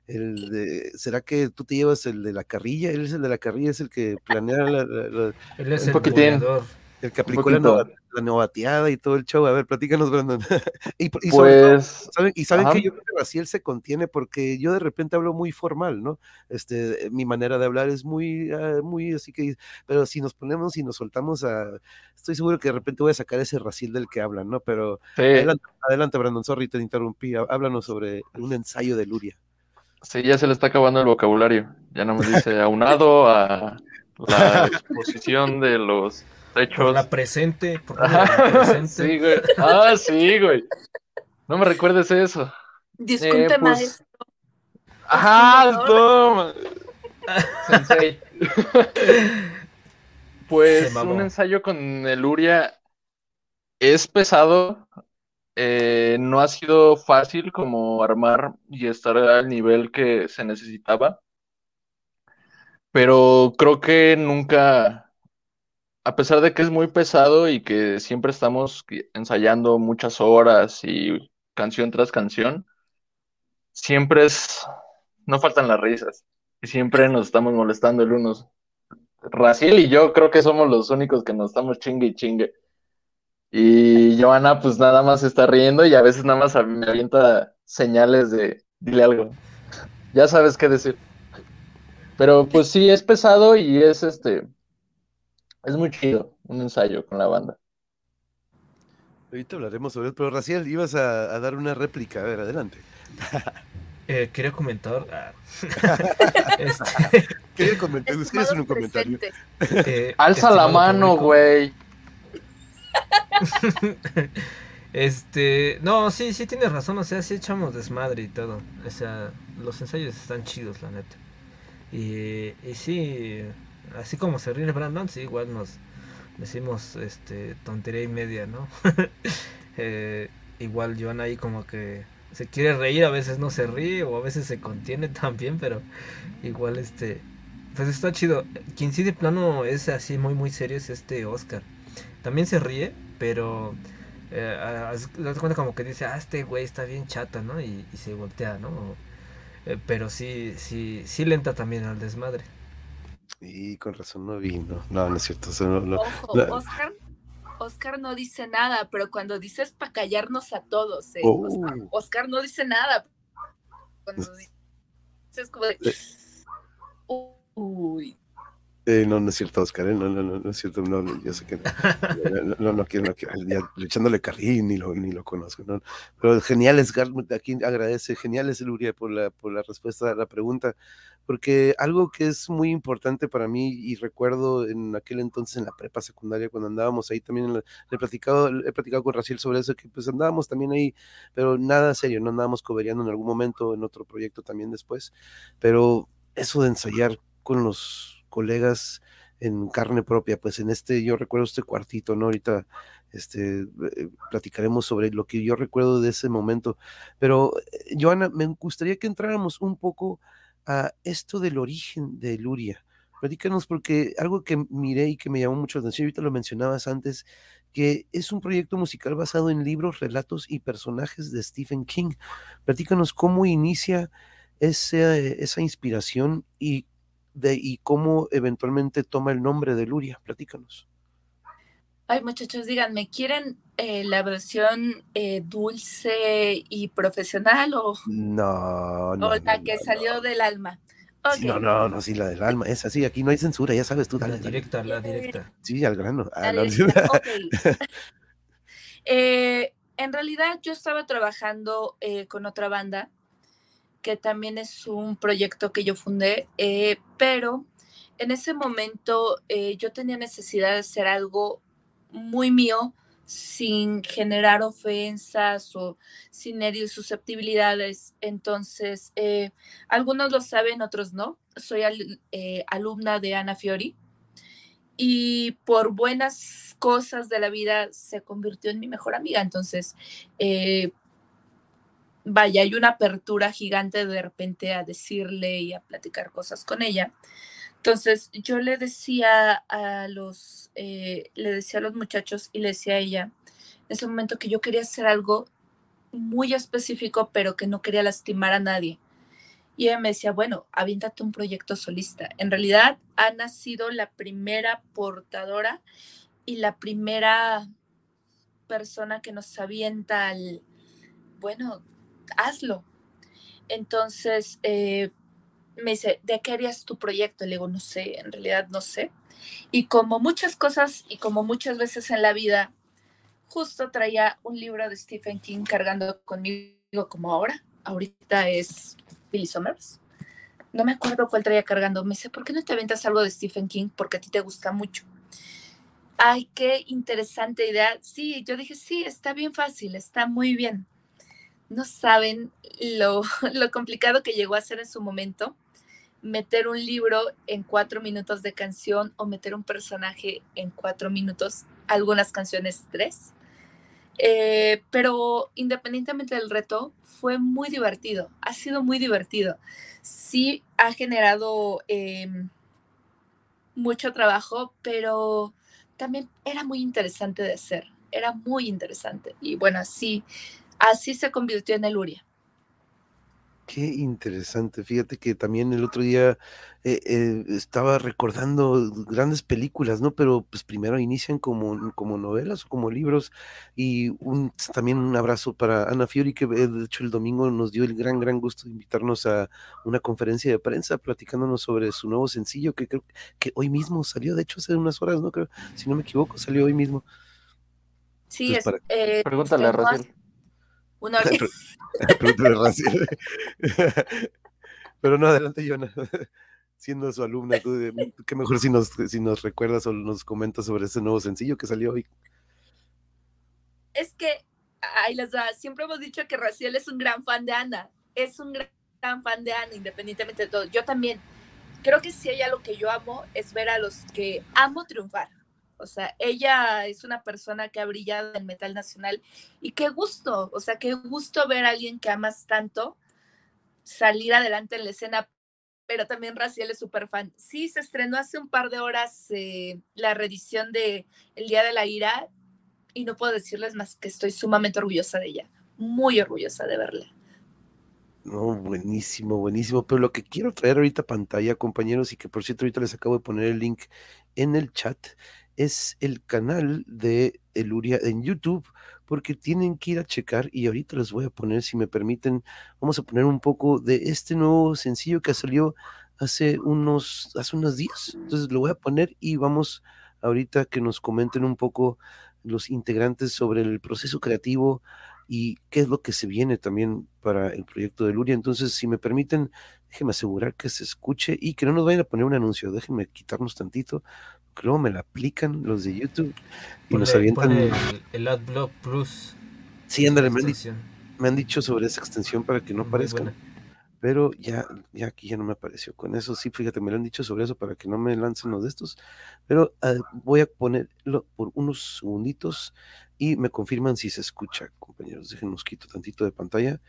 el de, ¿será que tú te llevas el de la carrilla? Él es el de la carrilla, es el que planea la,
Él es el planeador.
El que aplicó la, novateada y todo el show. A ver, platícanos, Brandon. [laughs] y,
pues,
¿saben, y saben que yo creo que Raciel se contiene porque yo de repente hablo muy formal, ¿no? Este, mi manera de hablar es muy, ah, muy así que, pero si nos ponemos y nos soltamos a, estoy seguro que de repente voy a sacar ese Raciel del que hablan, ¿no? Pero adelante, adelante, Brandon, sorry, te interrumpí. Háblanos sobre un ensayo de Luria.
Sí, ya se le está acabando el vocabulario. Ya no me dice aunado a la exposición de los hechos.
Por la presente, por la
Ajá,
presente.
sí, güey. Ah, sí, güey. No me recuerdes eso.
Disculpe,
Eh, pues,
maestro.
Ajá, toma. Sensei. [laughs] Pues un ensayo con el Uria es pesado. eh, no ha sido fácil como armar y estar al nivel que se necesitaba. Pero creo que nunca, a pesar de que es muy pesado y que siempre estamos ensayando muchas horas y canción tras canción, siempre es, no faltan las risas y siempre nos estamos molestando el unos. Raciel y yo creo que somos los únicos que nos estamos chingue y chingue. Y Joana pues nada más está riendo y a veces nada más me avienta señales de dile algo. Ya sabes qué decir. Pero pues sí, es pesado y es este, es muy chido un ensayo con la banda.
Ahorita hablaremos sobre eso, pero Raciel, ibas a, a dar una réplica. A ver, adelante. [laughs]
Eh, quería comentar. ah, [laughs] este,
Quería comentar, ¿quieres
Estimado
un comentario? [laughs]
eh,
Alza la mano, güey.
Este, no, sí, sí tienes razón, o sea, sí echamos desmadre y todo. O sea, los ensayos están chidos, la neta. Y, y sí, así como se ríe Brandon, sí, igual nos decimos este tontería y media, ¿no? [laughs] Eh, igual Joan ahí como que se quiere reír, a veces no se ríe o a veces se contiene [laughs] también, pero igual este pues está chido. Quien sí de plano es así muy muy serio es este Oscar. También se ríe, pero eh, das cuenta como que dice, ah, este güey está bien chata, ¿no? Y, y se voltea, ¿no? Eh, pero sí, sí, sí lenta también al desmadre.
Y con razón no vi, no, no, es cierto. eso no- no.
Ojo, Oscar, Oscar no dice nada, pero cuando dices para callarnos a todos, eh,
Oh.
Oscar, Oscar no dice nada. Cuando dices como de, uy,
Eh, no, no es cierto, Oscar, eh, no, no, no, no es cierto, no, yo sé que no, no, no, quiero, no ya echándole carrín, ni lo, ni lo conozco, ¿no? Pero genial, Edgar, aquí agradece, genial es Luria por la, por la respuesta a la pregunta, porque algo que es muy importante para mí, y recuerdo en aquel entonces en la prepa secundaria, cuando andábamos ahí también, la- he platicado, he platicado con Raciel sobre eso, que pues andábamos también ahí, pero nada serio, no andábamos coberiando en algún momento, en otro proyecto también después, pero eso de ensayar con los colegas en carne propia, pues en este, yo recuerdo este cuartito, ¿no? Ahorita este, eh, platicaremos sobre lo que yo recuerdo de ese momento, pero eh, Joana, me gustaría que entráramos un poco a esto del origen de Luria. Platícanos porque algo que miré y que me llamó mucho la atención, ahorita lo mencionabas antes, que es un proyecto musical basado en libros, relatos y personajes de Stephen King. Platícanos cómo inicia ese, esa inspiración y, de, y cómo eventualmente toma el nombre de Luria. Platícanos.
Ay, muchachos, díganme, ¿quieren eh, la versión eh, dulce y profesional o,
No, no.
o la
no,
que
no,
salió
no.
del alma?
No, no, no, sí, la del alma, es así, aquí no hay censura, ya sabes tú,
La
dale.
directa, la directa.
Sí, al grano.
La directa. [laughs] Eh, en realidad yo estaba trabajando eh, con otra banda, que también es un proyecto que yo fundé, eh, pero en ese momento eh, yo tenía necesidad de hacer algo muy mío sin generar ofensas o sin herir susceptibilidades. Entonces, eh, algunos lo saben, otros no. Soy al- alumna de Ana Fiori y por buenas cosas de la vida se convirtió en mi mejor amiga. Entonces, eh, vaya, hay una apertura gigante de repente a decirle y a platicar cosas con ella. Entonces, yo le decía a los, eh, le decía a los muchachos y le decía a ella en ese momento que yo quería hacer algo muy específico, pero que no quería lastimar a nadie. Y ella me decía, bueno, aviéntate un proyecto solista. En realidad, ha sido la primera portadora y la primera persona que nos avienta al, bueno, hazlo. Entonces, eh, me dice, ¿de qué harías tu proyecto? Le digo, no sé, en realidad no sé. Y como muchas cosas y como muchas veces en la vida, justo traía un libro de Stephen King cargando conmigo como ahora. Ahorita es Billy Summers. No me acuerdo cuál traía cargando. Me dice, ¿por qué no te aventas algo de Stephen King? Porque a ti te gusta mucho. Ay, qué interesante idea. Sí, yo dije, sí, está bien fácil, está muy bien. No saben lo, [laughs] lo complicado que llegó a ser en su momento meter un libro en cuatro minutos de canción o meter un personaje en cuatro minutos, algunas canciones tres. Eh, pero independientemente del reto, fue muy divertido, ha sido muy divertido. Sí ha generado em, mucho trabajo, pero también era muy interesante de hacer, era muy interesante. Y bueno, así, así se convirtió en el Uria.
Qué interesante. Fíjate que también el otro día eh, eh, estaba recordando grandes películas, ¿no? Pero pues primero inician como, como novelas o como libros. Y un, también un abrazo para Ana Fiori, que eh, de hecho el domingo nos dio el gran, gran gusto de invitarnos a una conferencia de prensa platicándonos sobre su nuevo sencillo, que creo que hoy mismo salió, de hecho hace unas horas, ¿no? Creo, si no me equivoco, salió hoy mismo.
Sí, es, eh,
Pregúntale a Raciel.
Una. [laughs] [laughs] [laughs]
Pero no, adelante, Yona. Siendo su alumna, tú, qué mejor si nos, si nos recuerdas o nos comentas sobre ese nuevo sencillo que salió hoy.
Es que, ay, las siempre hemos dicho que Raciel es un gran fan de Ana. Es un gran fan de Ana, independientemente de todo. Yo también. Creo que si hay algo que yo amo es ver a los que amo triunfar. O sea, ella es una persona que ha brillado en metal nacional y qué gusto, o sea, qué gusto ver a alguien que amas tanto salir adelante en la escena, pero también Raciel es súper fan. Sí, se estrenó hace un par de horas eh, la reedición de El Día de la Ira y no puedo decirles más que estoy sumamente orgullosa de ella, muy orgullosa de verla.
No, buenísimo, buenísimo. Pero lo que quiero traer ahorita a pantalla, compañeros, y que por cierto ahorita les acabo de poner el link en el chat, es el canal de Eluria en YouTube, porque tienen que ir a checar y ahorita les voy a poner, si me permiten, vamos a poner un poco de este nuevo sencillo que salió hace unos, hace unos días. Entonces lo voy a poner y vamos ahorita que nos comenten un poco los integrantes sobre el proceso creativo y qué es lo que se viene también para el proyecto de Luria. Entonces, si me permiten, déjenme asegurar que se escuche y que no nos vayan a poner un anuncio. Déjenme quitarnos tantito luego me la aplican los de YouTube y nos avientan.
El, el, AdBlock Plus.
Sí, ándale, me, me han, dicho sobre esa extensión para que no aparezcan. Pero ya, ya aquí ya no me apareció. Con eso sí, fíjate, me lo han dicho sobre eso para que no me lancen los de estos. Pero ah, voy a ponerlo por unos segunditos y me confirman si se escucha, compañeros. Déjenos quito tantito de pantalla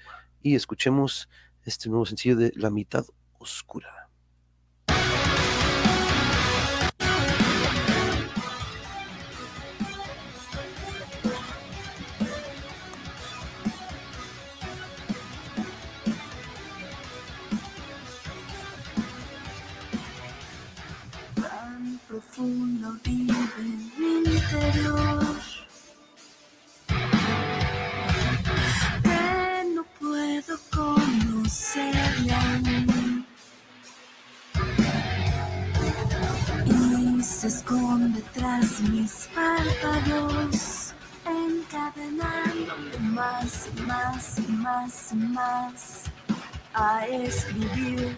y escuchemos este nuevo sencillo de La mitad oscura.
Profundo vive en mi interior. Que no puedo conocerle aún. Y se esconde tras mis párpados, encadenándome más y más y más y más a escribir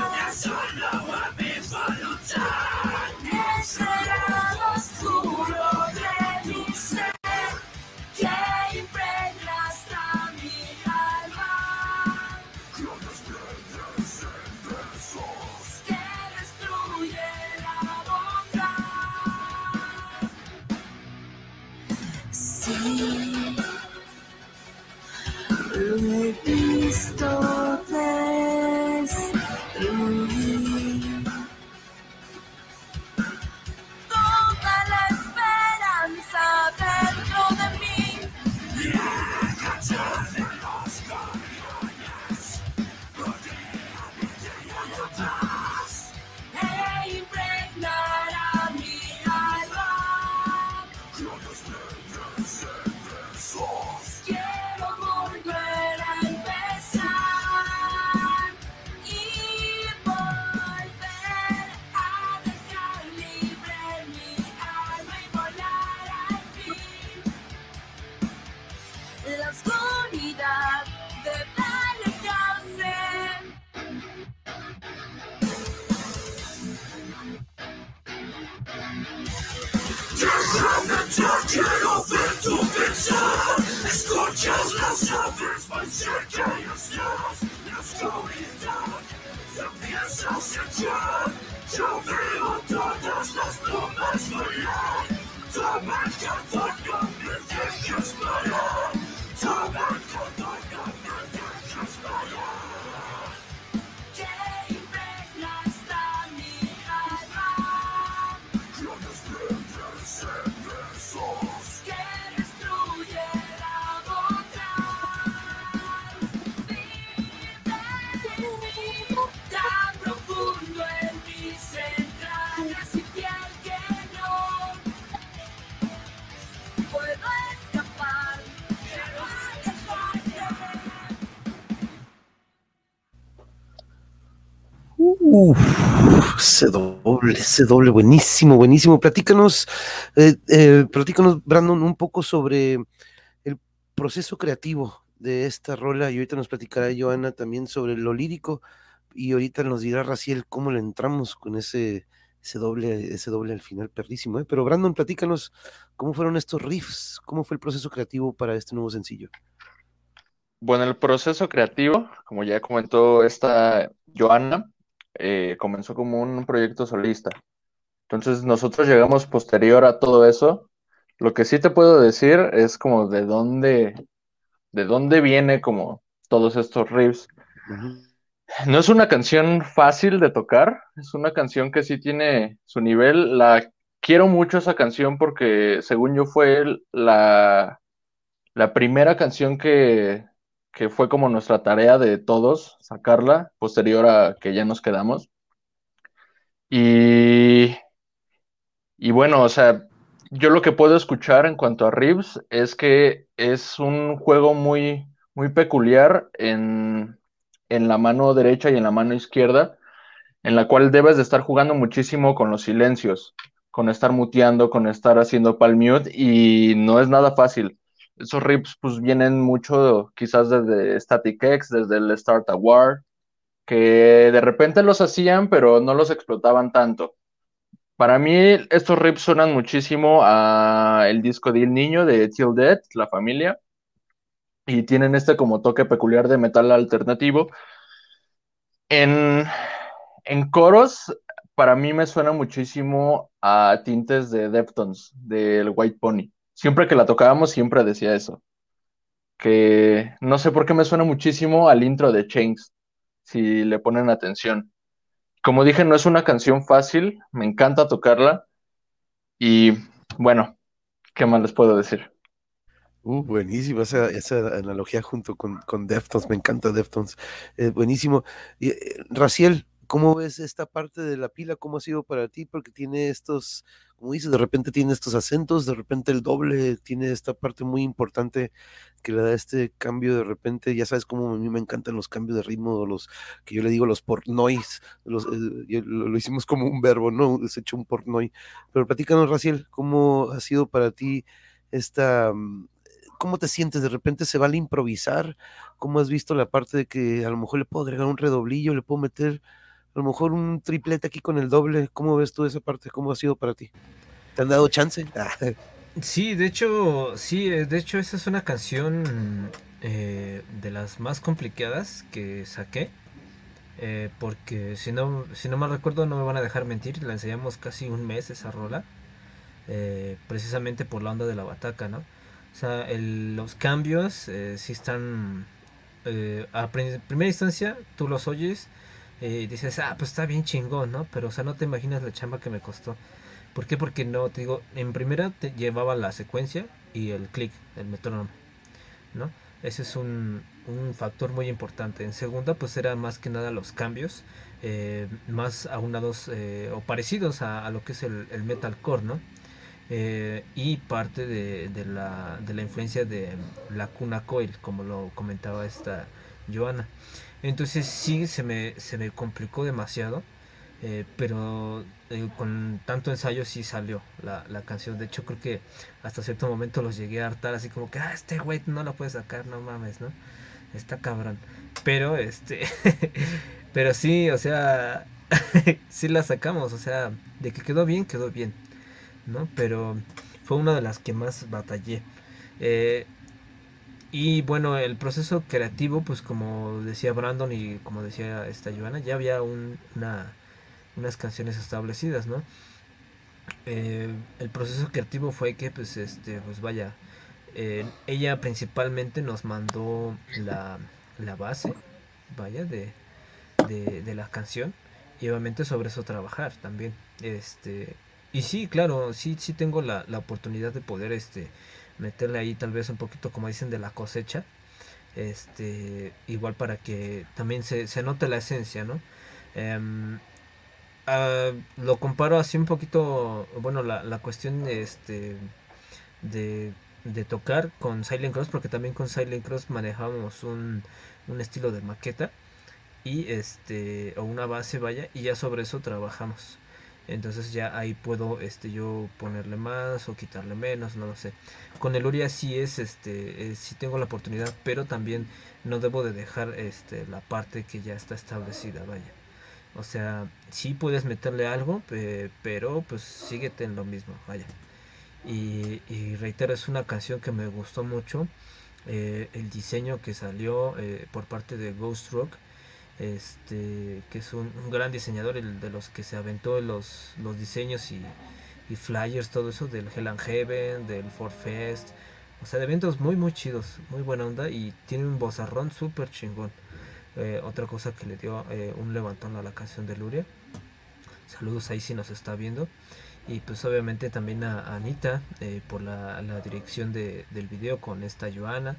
Thank [laughs]
you. Ese doble, ese doble, buenísimo, buenísimo. Platícanos, eh, eh, platícanos, Brandon, un poco sobre el proceso creativo de esta rola y ahorita nos platicará Joana también sobre lo lírico y ahorita nos dirá Raciel cómo le entramos con ese, ese doble, ese doble al final perrísimo. ¿eh? Pero Brandon, platícanos cómo fueron estos riffs, cómo fue el proceso creativo para este nuevo sencillo.
Bueno, el proceso creativo, como ya comentó esta Joana, eh, comenzó como un proyecto solista. Entonces nosotros llegamos posterior a todo eso. Lo que sí te puedo decir es como de dónde, de dónde viene como todos estos riffs. No es una canción fácil de tocar, es una canción que sí tiene su nivel. La quiero mucho esa canción porque según yo fue la, la primera canción que, que fue como nuestra tarea de todos sacarla, posterior a que ya nos quedamos. Y, y bueno, o sea, yo lo que puedo escuchar en cuanto a riffs es que es un juego muy, muy peculiar en, en la mano derecha y en la mano izquierda, en la cual debes de estar jugando muchísimo con los silencios, con estar muteando, con estar haciendo palm mute, y no es nada fácil. Esos riffs pues vienen mucho quizás desde Static X, desde el Start a War, que de repente los hacían, pero no los explotaban tanto. Para mí, estos riffs suenan muchísimo a el disco de El Niño de Till Death, La Familia, y tienen este como toque peculiar de metal alternativo. En, en coros, para mí me suena muchísimo a tintes de Deftones, del White Pony. Siempre que la tocábamos, siempre decía eso. Que no sé por qué me suena muchísimo al intro de Chains, si le ponen atención. Como dije, no es una canción fácil, me encanta tocarla. Y bueno, ¿qué más les puedo decir?
Uh, buenísima esa, esa analogía junto con, con Deftones, me encanta Deftones, eh, buenísimo. Y, eh, Raciel, ¿cómo ves esta parte de la pila? ¿Cómo ha sido para ti? Porque tiene estos, como dices, de repente tiene estos acentos, de repente el doble tiene esta parte muy importante que le da este cambio de repente, ya sabes cómo a mí me encantan los cambios de ritmo, los que yo le digo los pornois, lo, hicimos como un verbo, ¿no? Se echó un pornoi. Pero platícanos, Raciel, ¿cómo ha sido para ti esta... mm, ¿Cómo te sientes? ¿De repente se vale improvisar? ¿Cómo has visto la parte de que a lo mejor le puedo agregar un redoblillo, le puedo meter a lo mejor un triplete aquí con el doble? ¿Cómo ves tú esa parte? ¿Cómo ha sido para ti? ¿Te han dado chance? [laughs] Ah,
Sí, de hecho, sí, eh, de hecho esa es una canción eh, de las más complicadas que saqué. eh, porque si no, si no mal recuerdo no me van a dejar mentir, la enseñamos casi un mes esa rola. eh, precisamente por la onda de la bataca, ¿no? O sea, el- los cambios sí están... a prim- primera instancia tú los oyes eh, dices, ah, pues está bien chingón, ¿no? Pero, o sea, no te imaginas la chamba que me costó. ¿Por qué? Porque no, te digo, en primera te llevaba la secuencia y el clic, el metrónomo, ¿no? Ese es un, un factor muy importante. En segunda, pues era más que nada los cambios, eh, más aunados eh, o parecidos a, a lo que es el, el metalcore, ¿no? Eh, y parte de, de la, de la influencia de la cuna coil, como lo comentaba esta Joana. Entonces sí se me, se me complicó demasiado. Eh, pero eh, con tanto ensayo sí salió la, la canción. De hecho, creo que hasta cierto momento los llegué a hartar, así como que, ah, este güey no la puede sacar, no mames, ¿no? Está cabrón. Pero, este, [laughs] pero sí, o sea, [laughs] sí la sacamos, o sea, de que quedó bien, quedó bien, ¿no? Pero fue una de las que más batallé. Eh, y bueno, el proceso creativo, pues como decía Brandon y como decía esta Joana, ya había un, una, unas canciones establecidas, ¿no? Eh, el proceso creativo fue que, pues, este, pues vaya, eh, ella principalmente nos mandó la, la base, vaya, de, de, de la canción y obviamente sobre eso trabajar también. Este, y sí, claro, sí, sí tengo la, la oportunidad de poder este, meterle ahí tal vez un poquito, como dicen, de la cosecha. Este, igual para que también se, se note la esencia, ¿no? Em, ah, lo comparo así un poquito, bueno, la, la cuestión de, este, de, de tocar con Silent Cross, porque también con Silent Cross manejamos un, un estilo de maqueta y este, o una base, vaya, y ya sobre eso trabajamos. Entonces ya ahí puedo este yo ponerle más o quitarle menos, no lo sé. Con el Uria sí es este eh, sí tengo la oportunidad, pero también no debo de dejar este la parte que ya está establecida, vaya. O sea, sí puedes meterle algo, pero pues síguete en lo mismo, vaya. Y, y reitero, es una canción que me gustó mucho. eh, el diseño que salió eh, por parte de Ghost Rock este que es un, un gran diseñador el de los que se aventó los, los diseños y, y flyers todo eso del Hell and Heaven del Ford Fest. O sea de eventos muy muy chidos muy buena onda y tiene un bozarrón súper chingón. Eh, otra cosa que le dio eh, un levantón a la canción de Luria. Saludos ahí si nos está viendo. Y pues obviamente también a, Anita eh, por la, la dirección de, del video con esta Joana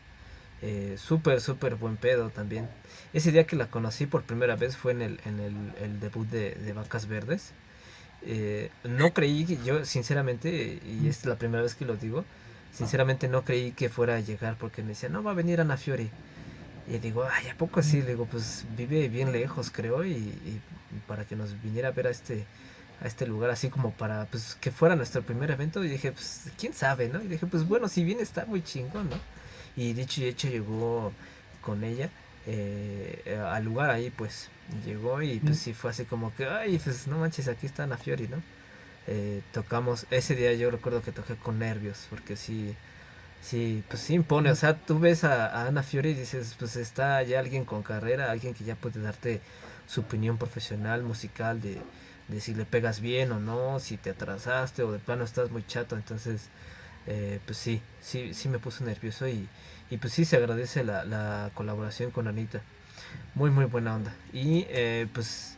eh, súper, súper buen pedo también. Ese día que la conocí por primera vez fue en el, en el, debut de, de Vacas Verdes. Eh, no creí, que yo sinceramente, y es la primera vez que lo digo, sinceramente no creí que fuera a llegar porque me decía, no va a venir Ana Fiori. Y digo, ay, ¿a poco así? Le digo, pues vive bien lejos, creo, y, y para que nos viniera a ver a este, a este lugar, así como para pues que fuera nuestro primer evento. Y dije, pues, quién sabe, ¿no? Y dije, pues bueno, si viene está muy chingón, ¿no? Y dicho y hecho llegó con ella eh, al lugar ahí, pues llegó y pues sí fue así como que, ay, pues no manches, aquí está Ana Fiori, ¿no? Eh, tocamos, ese día yo recuerdo que toqué con nervios, porque sí, sí, pues sí impone, o sea, tú ves a, a Ana Fiori y dices, pues está ya alguien con carrera, alguien que ya puede darte su opinión profesional, musical, de, de si le pegas bien o no, si te atrasaste o de plano estás muy chato, entonces eh, pues sí, sí, sí me puso nervioso y, y pues sí se agradece la, la colaboración con Anita. Muy, muy buena onda. Y eh, pues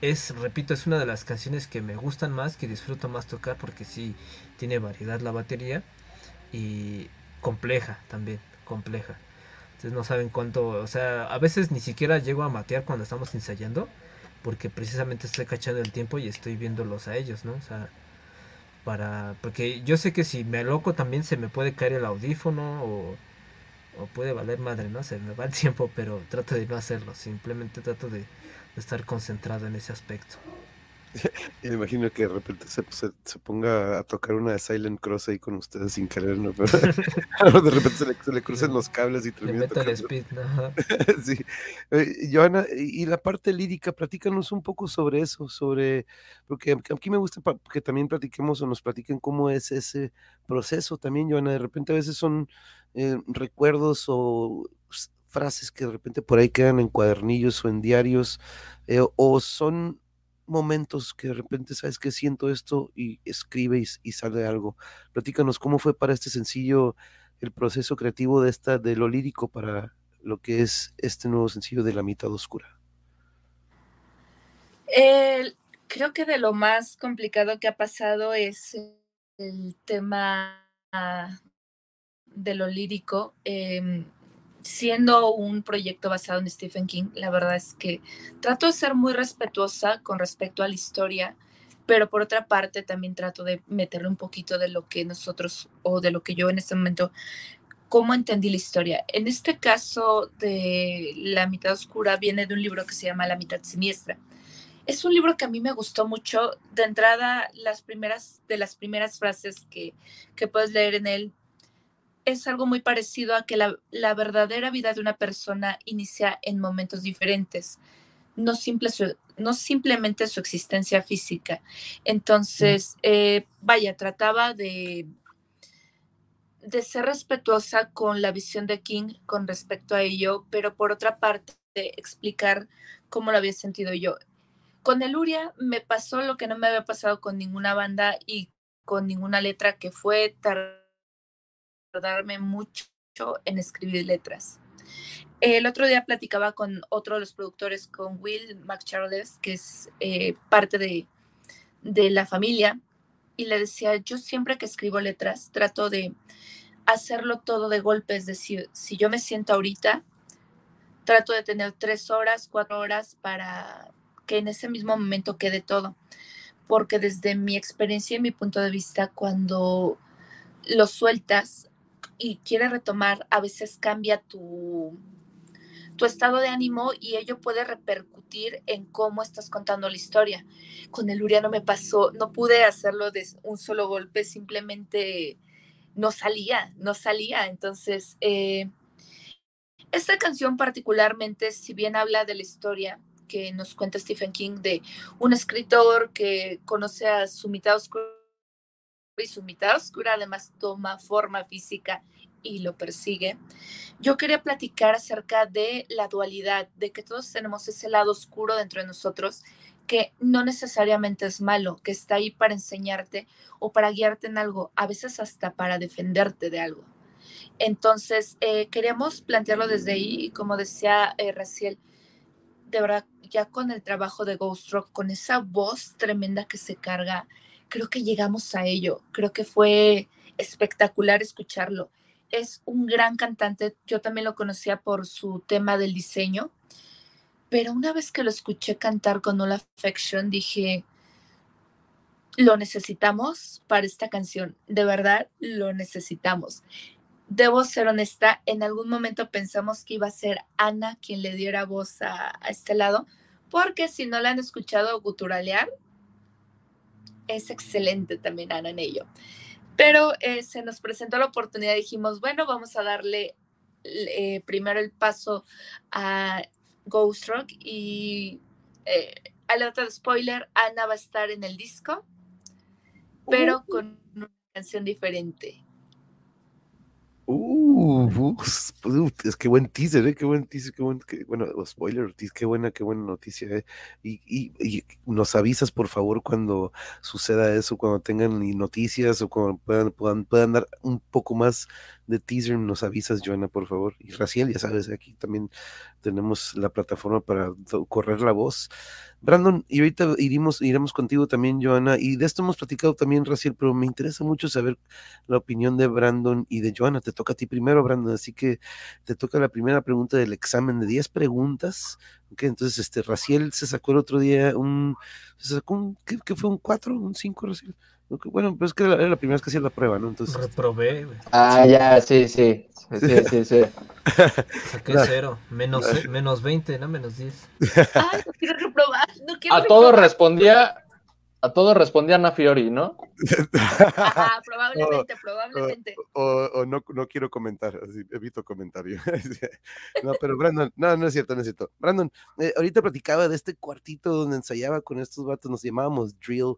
es, repito, es una de las canciones que me gustan más, que disfruto más tocar porque sí tiene variedad la batería y compleja también, compleja. Entonces no saben cuánto, o sea, a veces ni siquiera llego a matear cuando estamos ensayando porque precisamente estoy cachando el tiempo y estoy viéndolos a ellos, ¿no? O sea, para porque yo sé que si me aloco también se me puede caer el audífono o, puede valer madre, ¿no? Se me va el [laughs] tiempo, pero trato de no hacerlo, simplemente trato de estar concentrado en ese aspecto. [laughs]
Me imagino que de repente se, se, se ponga a tocar una de Silent Cross ahí con ustedes sin querer, ¿no? [laughs] Pero de repente se le, se le crucen los cables y termina tocando.
speed, ¿no? [laughs]
Sí. Eh, Joana, y la parte lírica, platícanos un poco sobre eso, sobre, porque aquí me gusta que también platiquemos o nos platiquen cómo es ese proceso también, Joana. De repente a veces son eh, recuerdos o frases que de repente por ahí quedan en cuadernillos o en diarios, eh, o son momentos que de repente sabes que siento esto y escribe y, sale algo. Platícanos cómo fue para este sencillo el proceso creativo de esta, de lo lírico para lo que es este nuevo sencillo de La mitad oscura.
Creo que de lo más complicado que ha pasado es el tema de lo lírico. em, siendo un proyecto basado en Stephen King, la verdad es que trato de ser muy respetuosa con respecto a la historia, pero por otra parte también trato de meterle un poquito de lo que nosotros o de lo que yo en este momento, cómo entendí la historia. En este caso de La mitad oscura viene de un libro que se llama La mitad siniestra. Es un libro que a mí me gustó mucho. De entrada, las primeras, de las primeras frases que, que puedes leer en él es algo muy parecido a que la, la verdadera vida de una persona inicia en momentos diferentes, no, simple su- no simplemente su existencia física. Entonces, eh, vaya, trataba de, de ser respetuosa con la visión de King con respecto a ello, pero por otra parte de explicar cómo lo había sentido yo. Con el Uria me pasó lo que no me había pasado con ninguna banda y con ninguna letra, que fue tardarme mucho en escribir letras. El otro día platicaba con otro de los productores, con Will McCharles, que es eh, parte de, de la familia, y le decía, yo siempre que escribo letras trato de hacerlo todo de golpe, es decir, si yo me siento ahorita, trato de tener tres horas, cuatro horas para que en ese mismo momento quede todo, porque desde mi experiencia y mi punto de vista, cuando lo sueltas y quieres retomar, a veces cambia tu, tu estado de ánimo y ello puede repercutir en cómo estás contando la historia. Con el Uria no me pasó, no pude hacerlo de un solo golpe, simplemente no salía, no salía. Entonces, eh, esta canción particularmente, si bien habla de la historia que nos cuenta Stephen King de un escritor que conoce a su mitad y su mitad oscura además toma forma física y lo persigue. Yo quería platicar acerca de la dualidad, de que todos tenemos ese lado oscuro dentro de nosotros que no necesariamente es malo, que está ahí para enseñarte o para guiarte en algo, a veces hasta para defenderte de algo. Entonces, eh, queríamos plantearlo desde ahí y como decía eh, Raciel, de verdad, ya con el trabajo de Ghost Rock, con esa voz tremenda que se carga, creo que llegamos a ello, creo que fue espectacular escucharlo. Es un gran cantante, yo también lo conocía por su tema del diseño, pero una vez que lo escuché cantar con All Affection, dije, lo necesitamos para esta canción, de verdad lo necesitamos. Debo ser honesta, en algún momento pensamos que iba a ser Ana quien le diera voz a, a este lado, porque si no la han escuchado guturalear, es excelente también Ana en ello. Pero eh, se nos presentó la oportunidad, dijimos, bueno, vamos a darle eh, primero el paso a Ghost Rock y eh, alerta de spoiler, Ana va a estar en el disco, pero con una canción diferente.
Uh, uh, es que buen teaser, ¿eh? Qué buen teaser, qué buen, bueno, spoiler, qué buena, qué buena noticia, ¿eh? Y, y, y, nos avisas, por favor, cuando suceda eso, cuando tengan noticias o cuando puedan, puedan, puedan dar un poco más de teaser, nos avisas, Joana, por favor. Y Raciel, ya sabes, aquí también tenemos la plataforma para correr la voz. Brandon, y ahorita iremos, iremos contigo también, Joana, y de esto hemos platicado también, Raciel, pero me interesa mucho saber la opinión de Brandon y de Joana. Te toca a ti primero, Brandon, así que te toca la primera pregunta del examen de 10 preguntas. Okay, entonces, este, Raciel se sacó el otro día un, se sacó un, ¿qué, qué fue? ¿Un 4? ¿Un 5, Raciel? Bueno, pues es que era la primera vez que hacía la prueba, ¿no? Entonces.
Reprobé, güey.
Ah, ya, sí, sí. Sí, sí, sí.
Saqué cero. Menos, menos 20, no menos 10.
Ay, no quiero reprobar. No quiero
A todo respondía, a todo respondía Ana Fiori, ¿no?
Ajá, [laughs] probablemente, probablemente.
O, o no, no quiero comentar, así, evito comentario. [laughs] no, pero Brandon, no, no es cierto, no es cierto. Brandon, eh, ahorita platicaba de este cuartito donde ensayaba con estos vatos, nos llamábamos drill,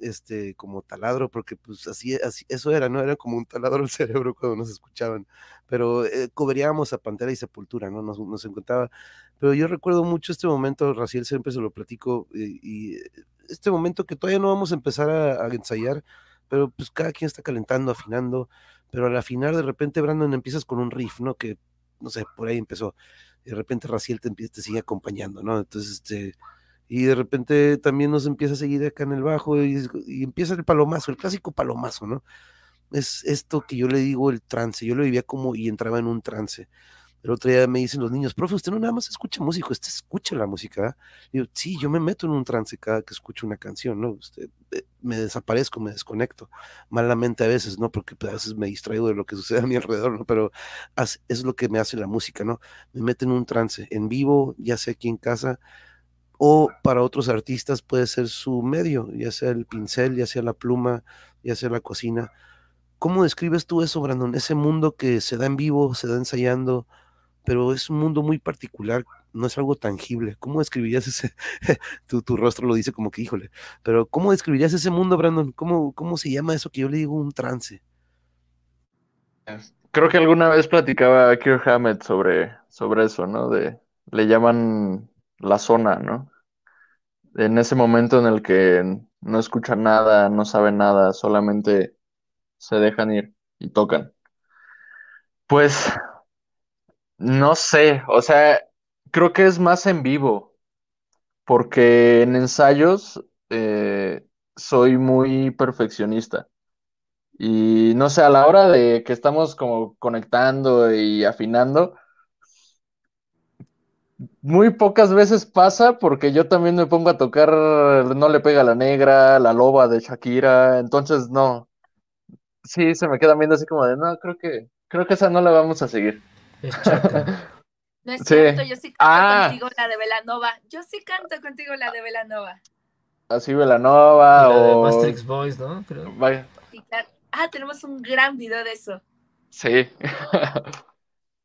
este, como taladro, porque pues así, así, eso era, ¿no? Era como un taladro al cerebro cuando nos escuchaban, pero eh, a Pantera y Sepultura, ¿no? Nos, nos encontraba, pero yo recuerdo mucho este momento, Raciel siempre se lo platico, y, y este momento que todavía no vamos a empezar a, a, ensayar, pero pues cada quien está calentando, afinando, pero al afinar de repente, Brandon, empiezas con un riff, ¿no? Que, no sé, por ahí empezó, de repente Raciel te, te sigue acompañando, ¿no? Entonces, este y de repente también nos empieza a seguir acá en el bajo y, y, empieza el palomazo, el clásico palomazo, ¿no? Es esto que yo le digo el trance, yo lo vivía como y entraba en un trance. El otro día me dicen los niños, profe, usted no nada más escucha música, usted escucha la música. Y yo, sí, yo me meto en un trance cada que escucho una canción, ¿no? Usted, eh, me desaparezco, me desconecto, malamente a veces, ¿no? Porque pues, a veces me distraigo de lo que sucede a mi alrededor, ¿no? Pero es lo que me hace la música, ¿no? Me mete en un trance, en vivo, ya sea aquí en casa, o para otros artistas puede ser su medio, ya sea el pincel, ya sea la pluma, ya sea la cocina. ¿Cómo describes tú eso, Brandon? Ese mundo que se da en vivo, se da ensayando, pero es un mundo muy particular, no es algo tangible. ¿Cómo describirías ese? [laughs] tu, tu, rostro lo dice como que, híjole, pero ¿cómo describirías ese mundo, Brandon? ¿Cómo, ¿Cómo se llama eso que yo le digo un trance?
Creo que alguna vez platicaba Kirk Hammett sobre, sobre eso, ¿no? De, le llaman la zona, ¿no? En ese momento en el que no escucha nada, no sabe nada, solamente se dejan ir y tocan. Pues no sé, o sea, creo que es más en vivo, porque en ensayos eh, soy muy perfeccionista. Y no sé, a la hora de que estamos como conectando y afinando, muy pocas veces pasa porque yo también me pongo a tocar No le pega la negra, La loba de Shakira, entonces no. Sí, se me queda viendo así como de, no, creo que creo que esa no la vamos a seguir.
Es chaca. [laughs]
No es
Sí.
cierto, yo sí canto
Ah.
contigo la de Velanova. Yo sí canto contigo la de Velanova.
Así Velanova
Y la de
o
Maastricht Boys, ¿no? Creo.
vaya.
Ah, tenemos un gran video de eso.
sí. [laughs]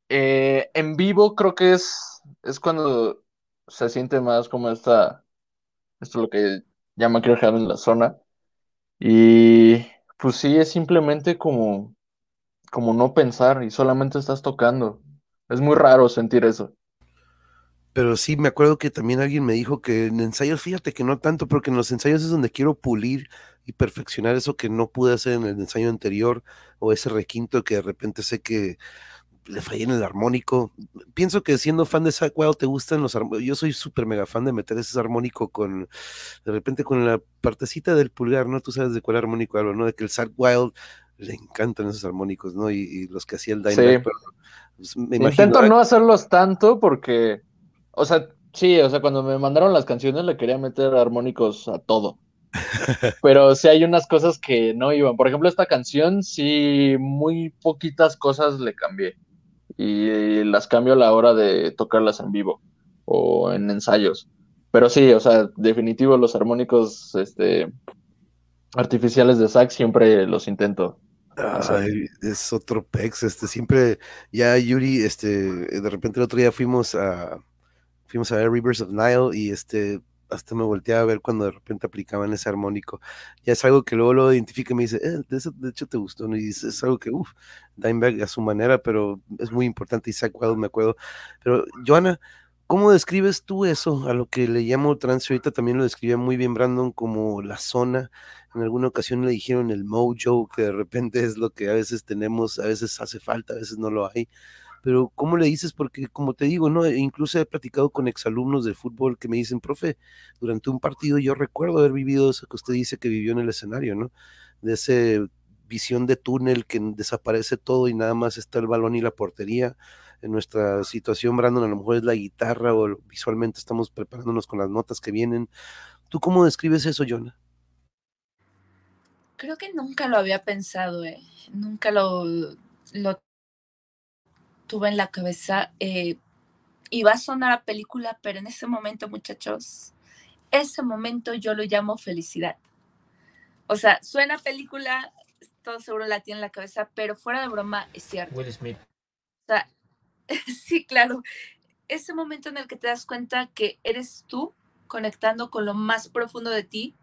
Eh, en vivo creo que es es cuando se siente más como esta esto es lo que llama Kirk Hammett la zona y pues sí es simplemente como como no pensar y solamente estás tocando. Es muy raro sentir eso.
Pero sí, me acuerdo que también alguien me dijo que en ensayos, fíjate que no tanto, porque en los ensayos es donde quiero pulir y perfeccionar eso que no pude hacer en el ensayo anterior o ese requinto que de repente sé que le fallé en el armónico. Pienso que siendo fan de Zack Wild te gustan los armónicos. Yo soy súper mega fan de meter ese armónico con, de repente con la partecita del pulgar, ¿no? Tú sabes de cuál armónico hablo, ¿no? De que el Zack Wild le encantan esos armónicos, ¿no? Y, y los que hacía el Dimebag,
Sí.
pues,
Intento no hacerlos tanto porque, o sea, sí, o sea, cuando me mandaron las canciones le quería meter armónicos a todo. [laughs] Pero sí hay unas cosas que no iban. Por ejemplo, esta canción sí muy poquitas cosas le cambié. Y las cambio a la hora de tocarlas en vivo o en ensayos. Pero sí, o sea, definitivo los armónicos este artificiales de sax siempre los intento.
Ay, es otro pex, este, siempre, ya Yuri, este, de repente el otro día fuimos a, fuimos a ver Rivers of Nile y este, hasta me volteé a ver cuando de repente aplicaban ese armónico. Ya es algo que luego lo identifica y me dice, eh, de, hecho te gustó. Y es, es algo que, uff, Dimebag a su manera, pero es muy importante y Zach Wild me acuerdo. Pero, Joana, ¿cómo describes tú eso? A lo que le llamo trance, ahorita también lo describía muy bien Brandon como la zona. En alguna ocasión le dijeron el mojo, que de repente es lo que a veces tenemos, a veces hace falta, a veces no lo hay. Pero ¿cómo le dices? Porque como te digo, ¿no? Incluso he platicado con exalumnos de fútbol que me dicen, profe, durante un partido yo recuerdo haber vivido eso que usted dice que vivió en el escenario, ¿no? De ese visión de túnel que desaparece todo y nada más está el balón y la portería. En nuestra situación, Brandon, a lo mejor es la guitarra o visualmente estamos preparándonos con las notas que vienen. ¿Tú cómo describes eso, Jonah?
Creo que nunca lo había pensado, eh. Nunca lo, lo tuve en la cabeza. Eh, y va a sonar a película, pero en ese momento, muchachos, ese momento yo lo llamo felicidad. O sea, suena a película, todo seguro la tiene en la cabeza, pero fuera de broma es cierto.
Will Smith.
O sea, [laughs] sí, claro. Ese momento en el que te das cuenta que eres tú conectando con lo más profundo de ti,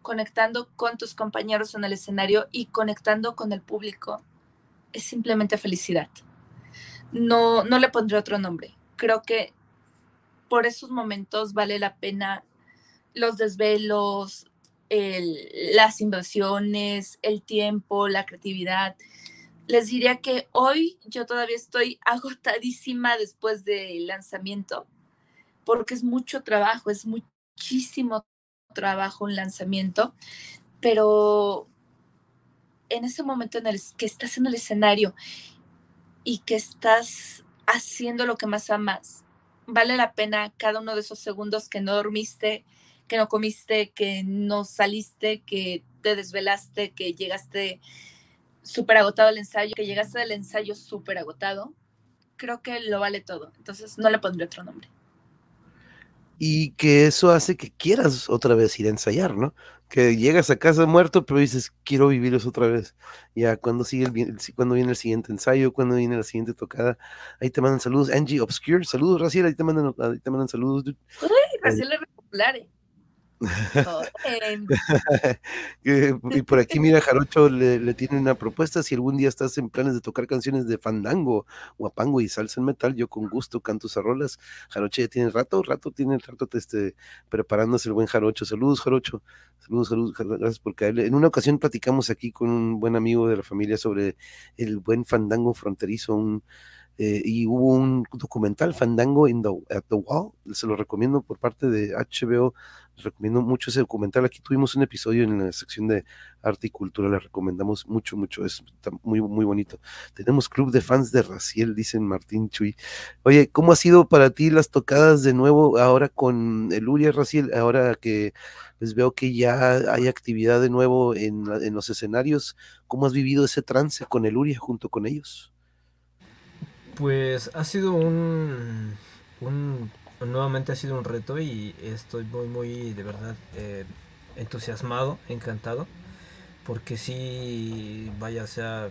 conectando con tus compañeros en el escenario y conectando con el público, es simplemente felicidad. No, no le pondré otro nombre. Creo que por esos momentos vale la pena los desvelos, el- las inversiones, el tiempo, la creatividad. Les diría que hoy yo todavía estoy [laughs] agotadísima después del lanzamiento, porque es mucho trabajo, es muchísimo trabajo un lanzamiento, pero en ese momento en el que estás en el escenario y que estás haciendo lo que más amas, vale la pena cada uno de esos segundos que no dormiste, que no comiste, que no saliste, que te desvelaste, que llegaste súper agotado al ensayo, que llegaste del ensayo súper agotado, creo que lo vale todo. Entonces no le pondré otro nombre.
Y que eso hace que quieras otra vez ir a ensayar, ¿no? Que llegas a casa muerto, pero dices, quiero vivir eso otra vez. Ya, cuando sigue el, cuando viene el siguiente ensayo, cuando viene la siguiente tocada, ahí te mandan saludos. Angie Obscure, saludos, Raciel, ahí te mandan, ahí te mandan saludos. dude.
Y Raciel es popular, ¿eh? [laughs]
Y por aquí, mira, Jarocho le, tiene una propuesta. Si algún día estás en planes de tocar canciones de fandango, guapango y salsa en metal, yo con gusto canto esas rolas. Jarocho ya tiene rato, rato, tiene rato este, preparándose el buen Jarocho. Saludos, Jarocho. Saludos, saludos, gracias por caerle. En una ocasión platicamos aquí con un buen amigo de la familia sobre el buen fandango fronterizo, un, eh, y hubo un documental, Fandango in the, at the Wall, se lo recomiendo por parte de HBO, les recomiendo mucho ese documental, aquí tuvimos un episodio en la sección de arte y cultura, les recomendamos mucho, mucho, es muy, muy bonito. Tenemos club de fans de Raciel, dicen Martín Chuy. Oye, ¿cómo ha sido para ti las tocadas de nuevo ahora con el Uria Raciel, ahora que pues veo que ya hay actividad de nuevo en, en los escenarios? ¿Cómo has vivido ese trance con el Uria junto con ellos?
Pues ha sido un, un- nuevamente ha sido un reto y estoy muy muy de verdad eh, entusiasmado, encantado, porque sí, vaya, o sea,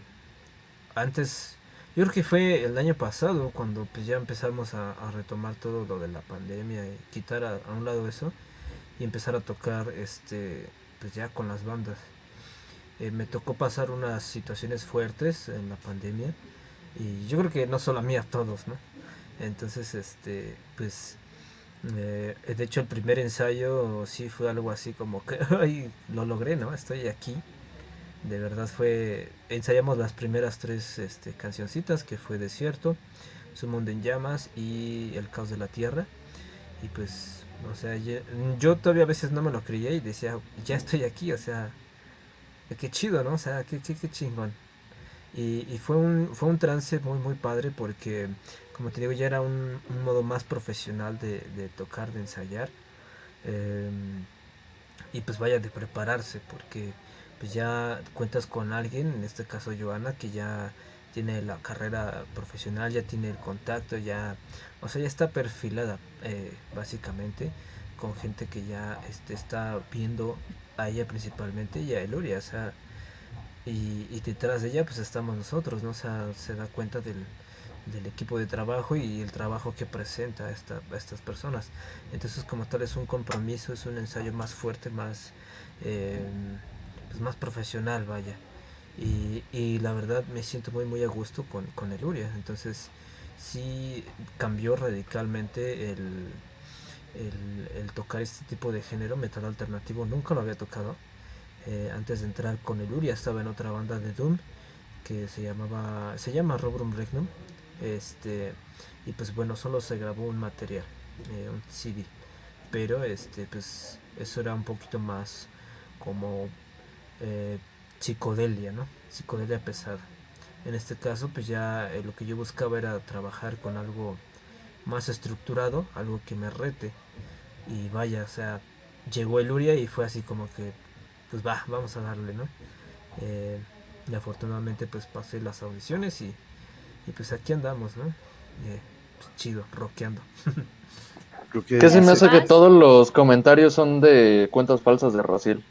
antes, yo creo que fue el año pasado cuando pues ya empezamos a, retomar todo lo de la pandemia y quitar a, a un lado eso y empezar a tocar este, pues ya con las bandas. Eh, me tocó pasar unas situaciones fuertes en la pandemia y yo creo que no solo a mí, a todos, ¿no? Entonces, este, pues, eh, de hecho el primer ensayo sí fue algo así como que, [laughs] lo logré, ¿no? Estoy aquí. De verdad fue, ensayamos las primeras tres este, cancioncitas, que fue Desierto, Su Mundo en Llamas y El Caos de la Tierra. Y pues, o sea, ye- yo todavía a veces no me lo creía y decía, ya estoy aquí, o sea, qué chido, ¿no? O sea, qué, qué, qué chingón. Y, y fue un, fue un trance muy, muy padre porque, como te digo, ya era un, modo más profesional de, tocar, de ensayar. Em, y pues vaya de prepararse porque pues ya cuentas con alguien, en este caso Joana, que ya tiene la carrera profesional, ya tiene el contacto, ya, o sea, ya está perfilada eh, básicamente con gente que ya este, está viendo a ella principalmente y a Eluria, o y, detrás de ella pues estamos nosotros, ¿no? Sea, se da cuenta del, equipo de trabajo y el trabajo que presenta a, esta, a estas personas. Entonces como tal es un compromiso, es un ensayo más fuerte, más, eh, pues más profesional, vaya. Y, y la verdad me siento muy muy a gusto con, con el Uria. Entonces sí cambió radicalmente el, el tocar este tipo de género, metal alternativo. Nunca lo había tocado. Eh, antes de entrar con el Uria estaba en otra banda de Doom que se llamaba se llama Robrum Regnum este y pues bueno solo se grabó un material eh, un CD pero este pues eso era un poquito más como eh, psicodelia no psicodelia pesada. En este caso pues ya eh, lo que yo buscaba era trabajar con algo más estructurado algo que me rete. Y vaya o sea llegó el Uria y fue así como que pues va vamos a darle no Eh, y afortunadamente pues pasé las audiciones y, y pues aquí andamos no Eh, pues, chido rockeando [laughs]
Creo que
¿Qué se me hace que todos los comentarios son de cuentas falsas de Raciel?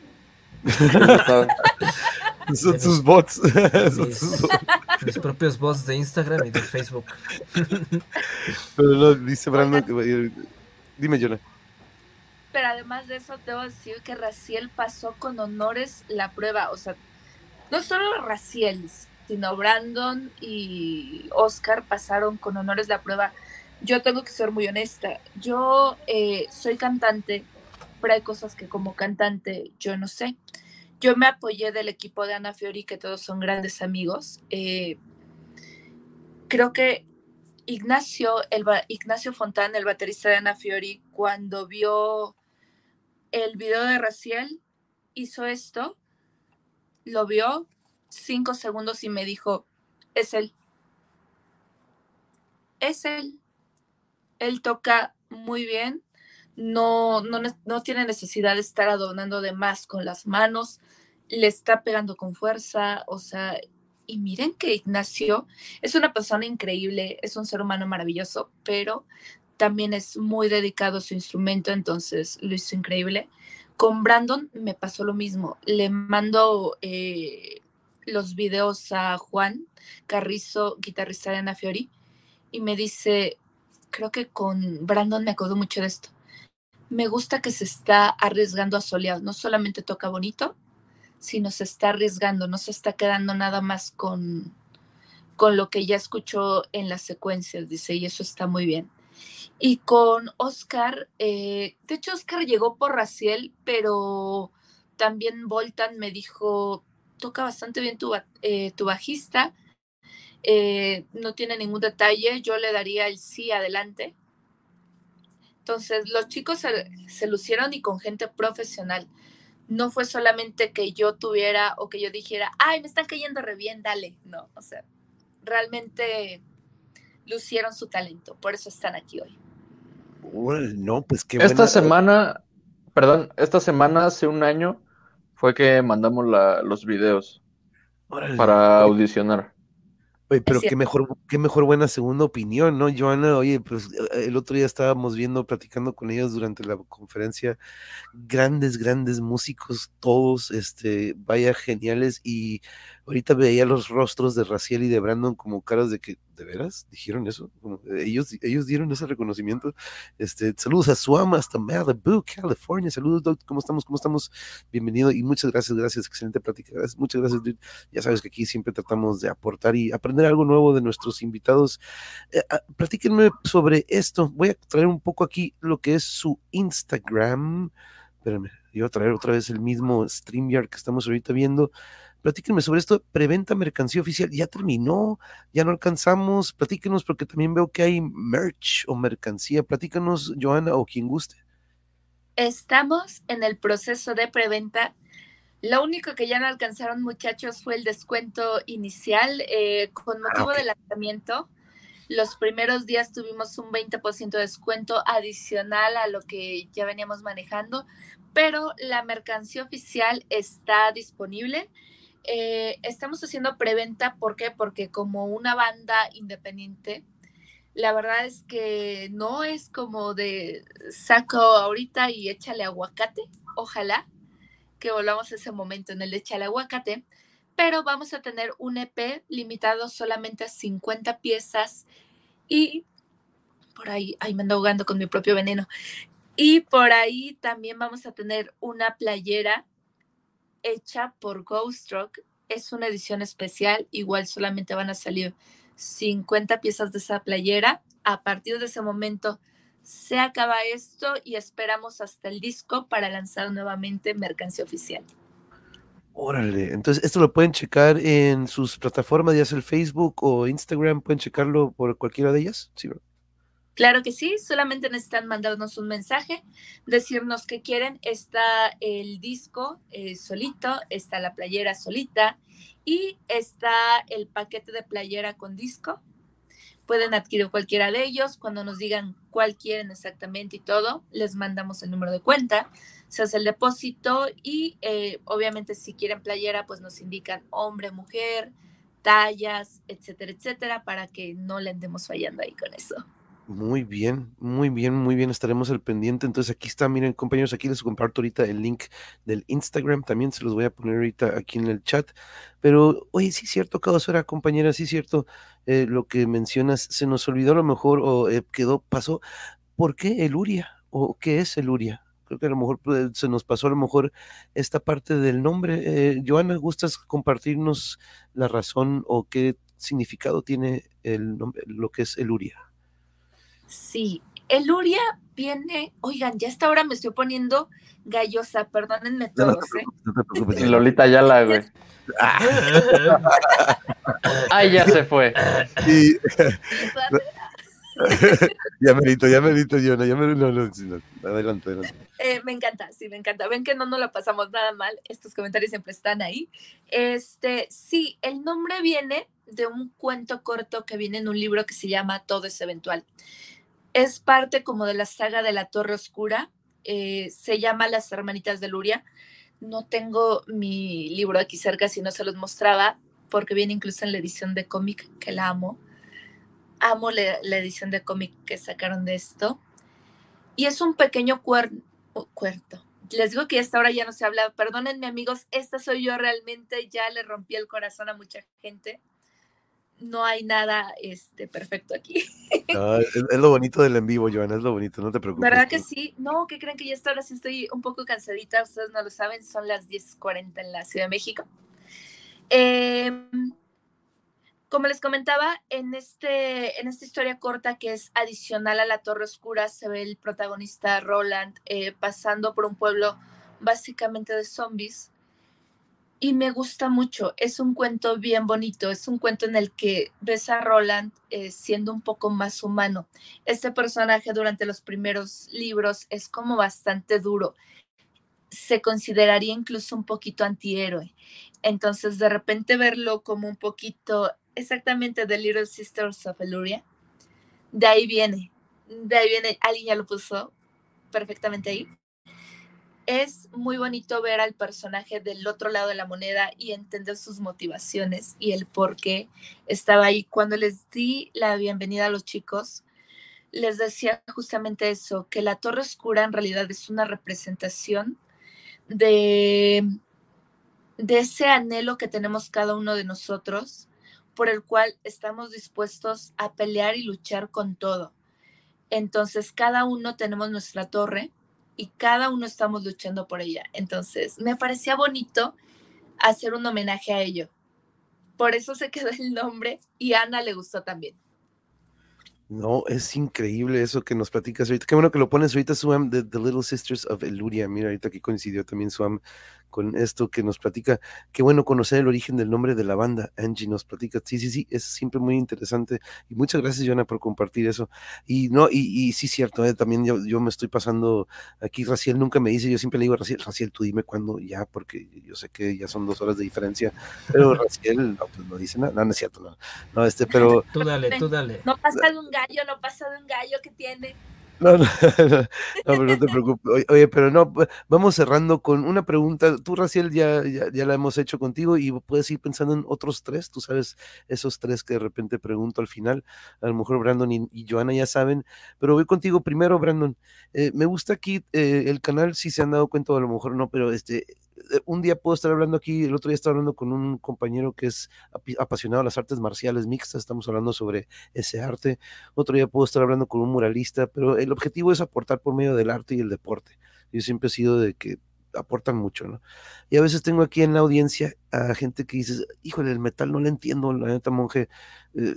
[laughs]
Son sus bots. [laughs] Son
mis,
sus bots.
mis propios bots de Instagram y de Facebook
Pero no, dice Brandon que va a ir- Dime, Jonah.
Pero además de eso, debo decir que Raciel pasó con honores la prueba. O sea, no solo Raciel, sino Brandon y Oscar pasaron con honores la prueba. Yo tengo que ser muy honesta. Yo eh, soy cantante, pero hay cosas que como cantante yo no sé. Yo me apoyé del equipo de Ana Fiori, que todos son grandes amigos. Eh, creo que Ignacio, el, Ignacio Fontán, el baterista de Ana Fiori, cuando vio el video de Raciel, hizo esto, lo vio cinco segundos y me dijo, es él. Es él. Él toca muy bien, no, no, no tiene necesidad de estar adornando de más con las manos, le está pegando con fuerza, o sea, y miren que Ignacio es una persona increíble, es un ser humano maravilloso, pero también es muy dedicado a su instrumento, entonces lo hizo increíble. Con Brandon me pasó lo mismo. Le mando eh, los videos a Juan Carrizo, guitarrista de Ana Fiori, y me dice, creo que con Brandon me acuerdo mucho de esto. me gusta que se está arriesgando a soleado. No solamente toca bonito, sino se está arriesgando, no se está quedando nada más con, con lo que ya escuchó en las secuencias, dice, y eso está muy bien. Y con Oscar, eh, de hecho Oscar llegó por Raciel, pero también Voltan me dijo, toca bastante bien tu, eh, tu bajista, eh, no tiene ningún detalle, yo le daría el sí adelante. Entonces, los chicos se lucieron y con gente profesional. No fue solamente que yo tuviera o que yo dijera, ay, me están cayendo re bien, dale. No, o sea, realmente lucieron su talento, por eso están aquí hoy.
Órale, no, pues qué
Esta
buena-
semana, perdón, esta semana hace un año fue que mandamos la- los videos
órale.
para audicionar.
Oye, pero qué mejor, qué mejor buena segunda opinión, ¿no, Joana? Oye, pues eh, el otro día estábamos viendo, platicando con ellos durante la conferencia, grandes, grandes músicos, todos, este, vaya, geniales, y ahorita veía los rostros de Raciel y de Brandon como caras de que, ¿de veras? ¿Dijeron eso? Eh, ellos, ellos dieron ese reconocimiento. Este, saludos a Suama hasta Malibu, California, saludos, Doc, ¿cómo estamos? ¿Cómo estamos? Bienvenido y muchas gracias, gracias, excelente plática, muchas gracias, dude. Ya sabes que aquí siempre tratamos de aportar y aprender algo nuevo de nuestros invitados. Eh, ah, platíquenme sobre esto. Voy a traer un poco aquí lo que es su Instagram. Espérame, iba a traer otra vez el mismo StreamYard que estamos ahorita viendo. Platíquenme sobre esto. Preventa mercancía oficial. Ya terminó, ya no alcanzamos. Platíquenos porque también veo que hay merch o mercancía. Platícanos, Joana, o quien guste.
Estamos en el proceso de preventa. Lo único que ya no alcanzaron, muchachos, fue el descuento inicial eh, con motivo
ok.
del lanzamiento. Los primeros días tuvimos un 20% de descuento adicional a lo que ya veníamos manejando, pero la mercancía oficial está disponible. Eh, estamos haciendo preventa, ¿por qué? Porque como una banda independiente, la verdad es que no es como de saco ahorita y échale aguacate, ojalá que volvamos a ese momento en el de échale aguacate, pero vamos a tener un EP limitado solamente a 50 piezas y por ahí, ahí me ando ahogando con mi propio veneno. Y por ahí también vamos a tener una playera hecha por Ghost Rock. Es una edición especial, igual solamente van a salir 50 piezas de esa playera. A partir de ese momento se acaba esto y esperamos hasta el disco para lanzar nuevamente mercancía oficial.
Órale, entonces esto lo pueden checar en sus plataformas, ya sea el Facebook o Instagram, pueden checarlo por cualquiera de ellas. Sí, ¿verdad?
Claro que sí, solamente necesitan mandarnos un mensaje, decirnos que quieren. Está el disco eh, solito, está la playera solita y está el paquete de playera con disco. Pueden adquirir cualquiera de ellos. Cuando nos digan cuál quieren exactamente y todo, les mandamos el número de cuenta, se hace el depósito y eh, obviamente si quieren playera, pues nos indican hombre, mujer, tallas, etcétera, etcétera, para que no le andemos fallando ahí con eso.
Muy bien, muy bien, muy bien, estaremos al pendiente. Entonces aquí está, miren compañeros, aquí les comparto ahorita el link del Instagram, también se los voy a poner ahorita aquí en el chat. Pero, oye, sí es cierto, Caosfera, compañera, sí es cierto, eh, lo que mencionas, se nos olvidó a lo mejor o eh, quedó, pasó, ¿por qué el Uria? ¿O qué es el Uria? Creo que a lo mejor pues, se nos pasó a lo mejor esta parte del nombre. Eh, Joana, ¿gustas compartirnos la razón o qué significado tiene el nombre, lo que es el Uria?
Sí, el Uria viene, oigan, ya hasta ahora me estoy poniendo gallosa, perdónenme
No, no
todos, ¿eh?
no.
Y Lolita Yala, güey. [laughs] Ay, ya se fue.
Sí, [laughs] ya merito, ya merito, Jonah, ya merito, no, no, sí, no, adelante, adelante.
Eh, me encanta, sí, me encanta. Ven que no nos la pasamos nada mal. Estos comentarios siempre están ahí. Este, sí, el nombre viene de un cuento corto que viene en un libro que se llama Todo es eventual. Es parte como de la saga de la Torre Oscura. eh, se llama Las Hermanitas de Luria. No tengo mi libro aquí cerca, si no se los mostraba, porque viene incluso en la edición de cómic, que la amo. Amo la, la edición de cómic que sacaron de esto. Y es un pequeño cuer- oh, cuerto. Les digo que hasta ahora ya no se habla. Perdónenme, amigos, esta soy yo realmente. Ya le rompí el corazón a mucha gente. No hay nada este, perfecto aquí.
Ah, es, es lo bonito del en vivo, Joana, es lo bonito, no te preocupes.
¿Verdad que sí? No, ¿qué creen que ya esta hora sí estoy un poco cansadita? Ustedes no lo saben, son las 10.40 en la Ciudad de México. Eh, como les comentaba, en, este, en esta historia corta que es adicional a la Torre Oscura, se ve el protagonista Roland eh, pasando por un pueblo básicamente de zombies. Y me gusta mucho, es un cuento bien bonito, es un cuento en el que ves a Roland eh, siendo un poco más humano. Este personaje durante los primeros libros es como bastante duro, se consideraría incluso un poquito antihéroe. Entonces de repente verlo como un poquito exactamente The Little Sisters of Eluria, de ahí viene, de ahí viene, alguien ya lo puso perfectamente ahí es muy bonito ver al personaje del otro lado de la moneda y entender sus motivaciones y el por qué estaba ahí. Cuando les di la bienvenida a los chicos, les decía justamente eso, que la Torre Oscura en realidad es una representación de, de ese anhelo que tenemos cada uno de nosotros, por el cual estamos dispuestos a pelear y luchar con todo. Entonces, cada uno tenemos nuestra torre y cada uno estamos luchando por ella. Entonces, me parecía bonito hacer un homenaje a ello. Por eso se quedó el nombre y Ana le gustó también.
No, es increíble eso que nos platicas ahorita. Qué bueno que lo pones ahorita, Suam, de The Little Sisters of Eluria. Mira, ahorita aquí coincidió también Suam con esto que nos platica. Qué bueno conocer el origen del nombre de la banda. Angie nos platica. Sí, sí, sí, es siempre muy interesante. Y muchas gracias, Joana, por compartir eso. Y no, y, y sí, cierto, eh, también yo, yo, me estoy pasando aquí. Raciel nunca me dice, yo siempre le digo a Raciel, Raciel, tú dime cuándo ya, porque yo sé que ya son dos horas de diferencia. Pero Raciel no, pues no dice nada. No, no es cierto, no. No, este, pero.
Tú dale, tú dale.
No pasa de un gallo, no pasa de un gallo que tiene.
No, no, [laughs] no, pero no te preocupes. Oye, oye, pero no, vamos cerrando con una pregunta. Tú, Raciel, ya, ya, ya, la hemos hecho contigo y puedes ir pensando en otros tres. Tú sabes, esos tres que de repente pregunto al final. A lo mejor Brandon y, y Joana ya saben, pero voy contigo primero, Brandon. Eh, me gusta aquí eh, el canal, si se han dado cuenta, a lo mejor no, pero este, un día puedo estar hablando aquí, el otro día estaba hablando con un compañero que es apasionado de las artes marciales mixtas, estamos hablando sobre ese arte, otro día puedo estar hablando con un muralista, pero el objetivo es aportar por medio del arte y el deporte. Yo siempre he sido de que aportan mucho, ¿no? Y a veces tengo aquí en la audiencia a gente que dice, híjole, el metal no lo entiendo, la neta monje, eh,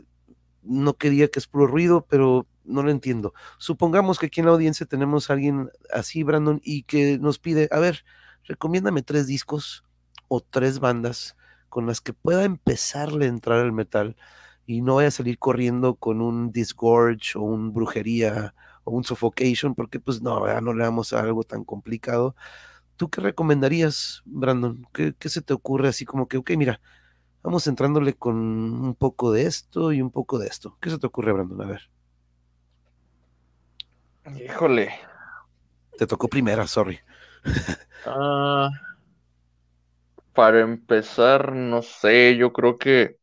no quería que es puro ruido, pero no lo entiendo. Supongamos que aquí en la audiencia tenemos a alguien así, Brandon, y que nos pide, a ver, recomiéndame tres discos o tres bandas con las que pueda empezarle a entrar al metal y no vaya a salir corriendo con un Disgorge o un Brujería o un Suffocation, porque pues no, no le damos a algo tan complicado. ¿Tú qué recomendarías, Brandon? ¿Qué, ¿Qué, se te ocurre así como que, ok, mira, vamos entrándole con un poco de esto y un poco de esto? ¿Qué se te ocurre, Brandon? A ver.
Híjole.
Te tocó primera, sorry.
Uh, para empezar, no sé, yo creo que.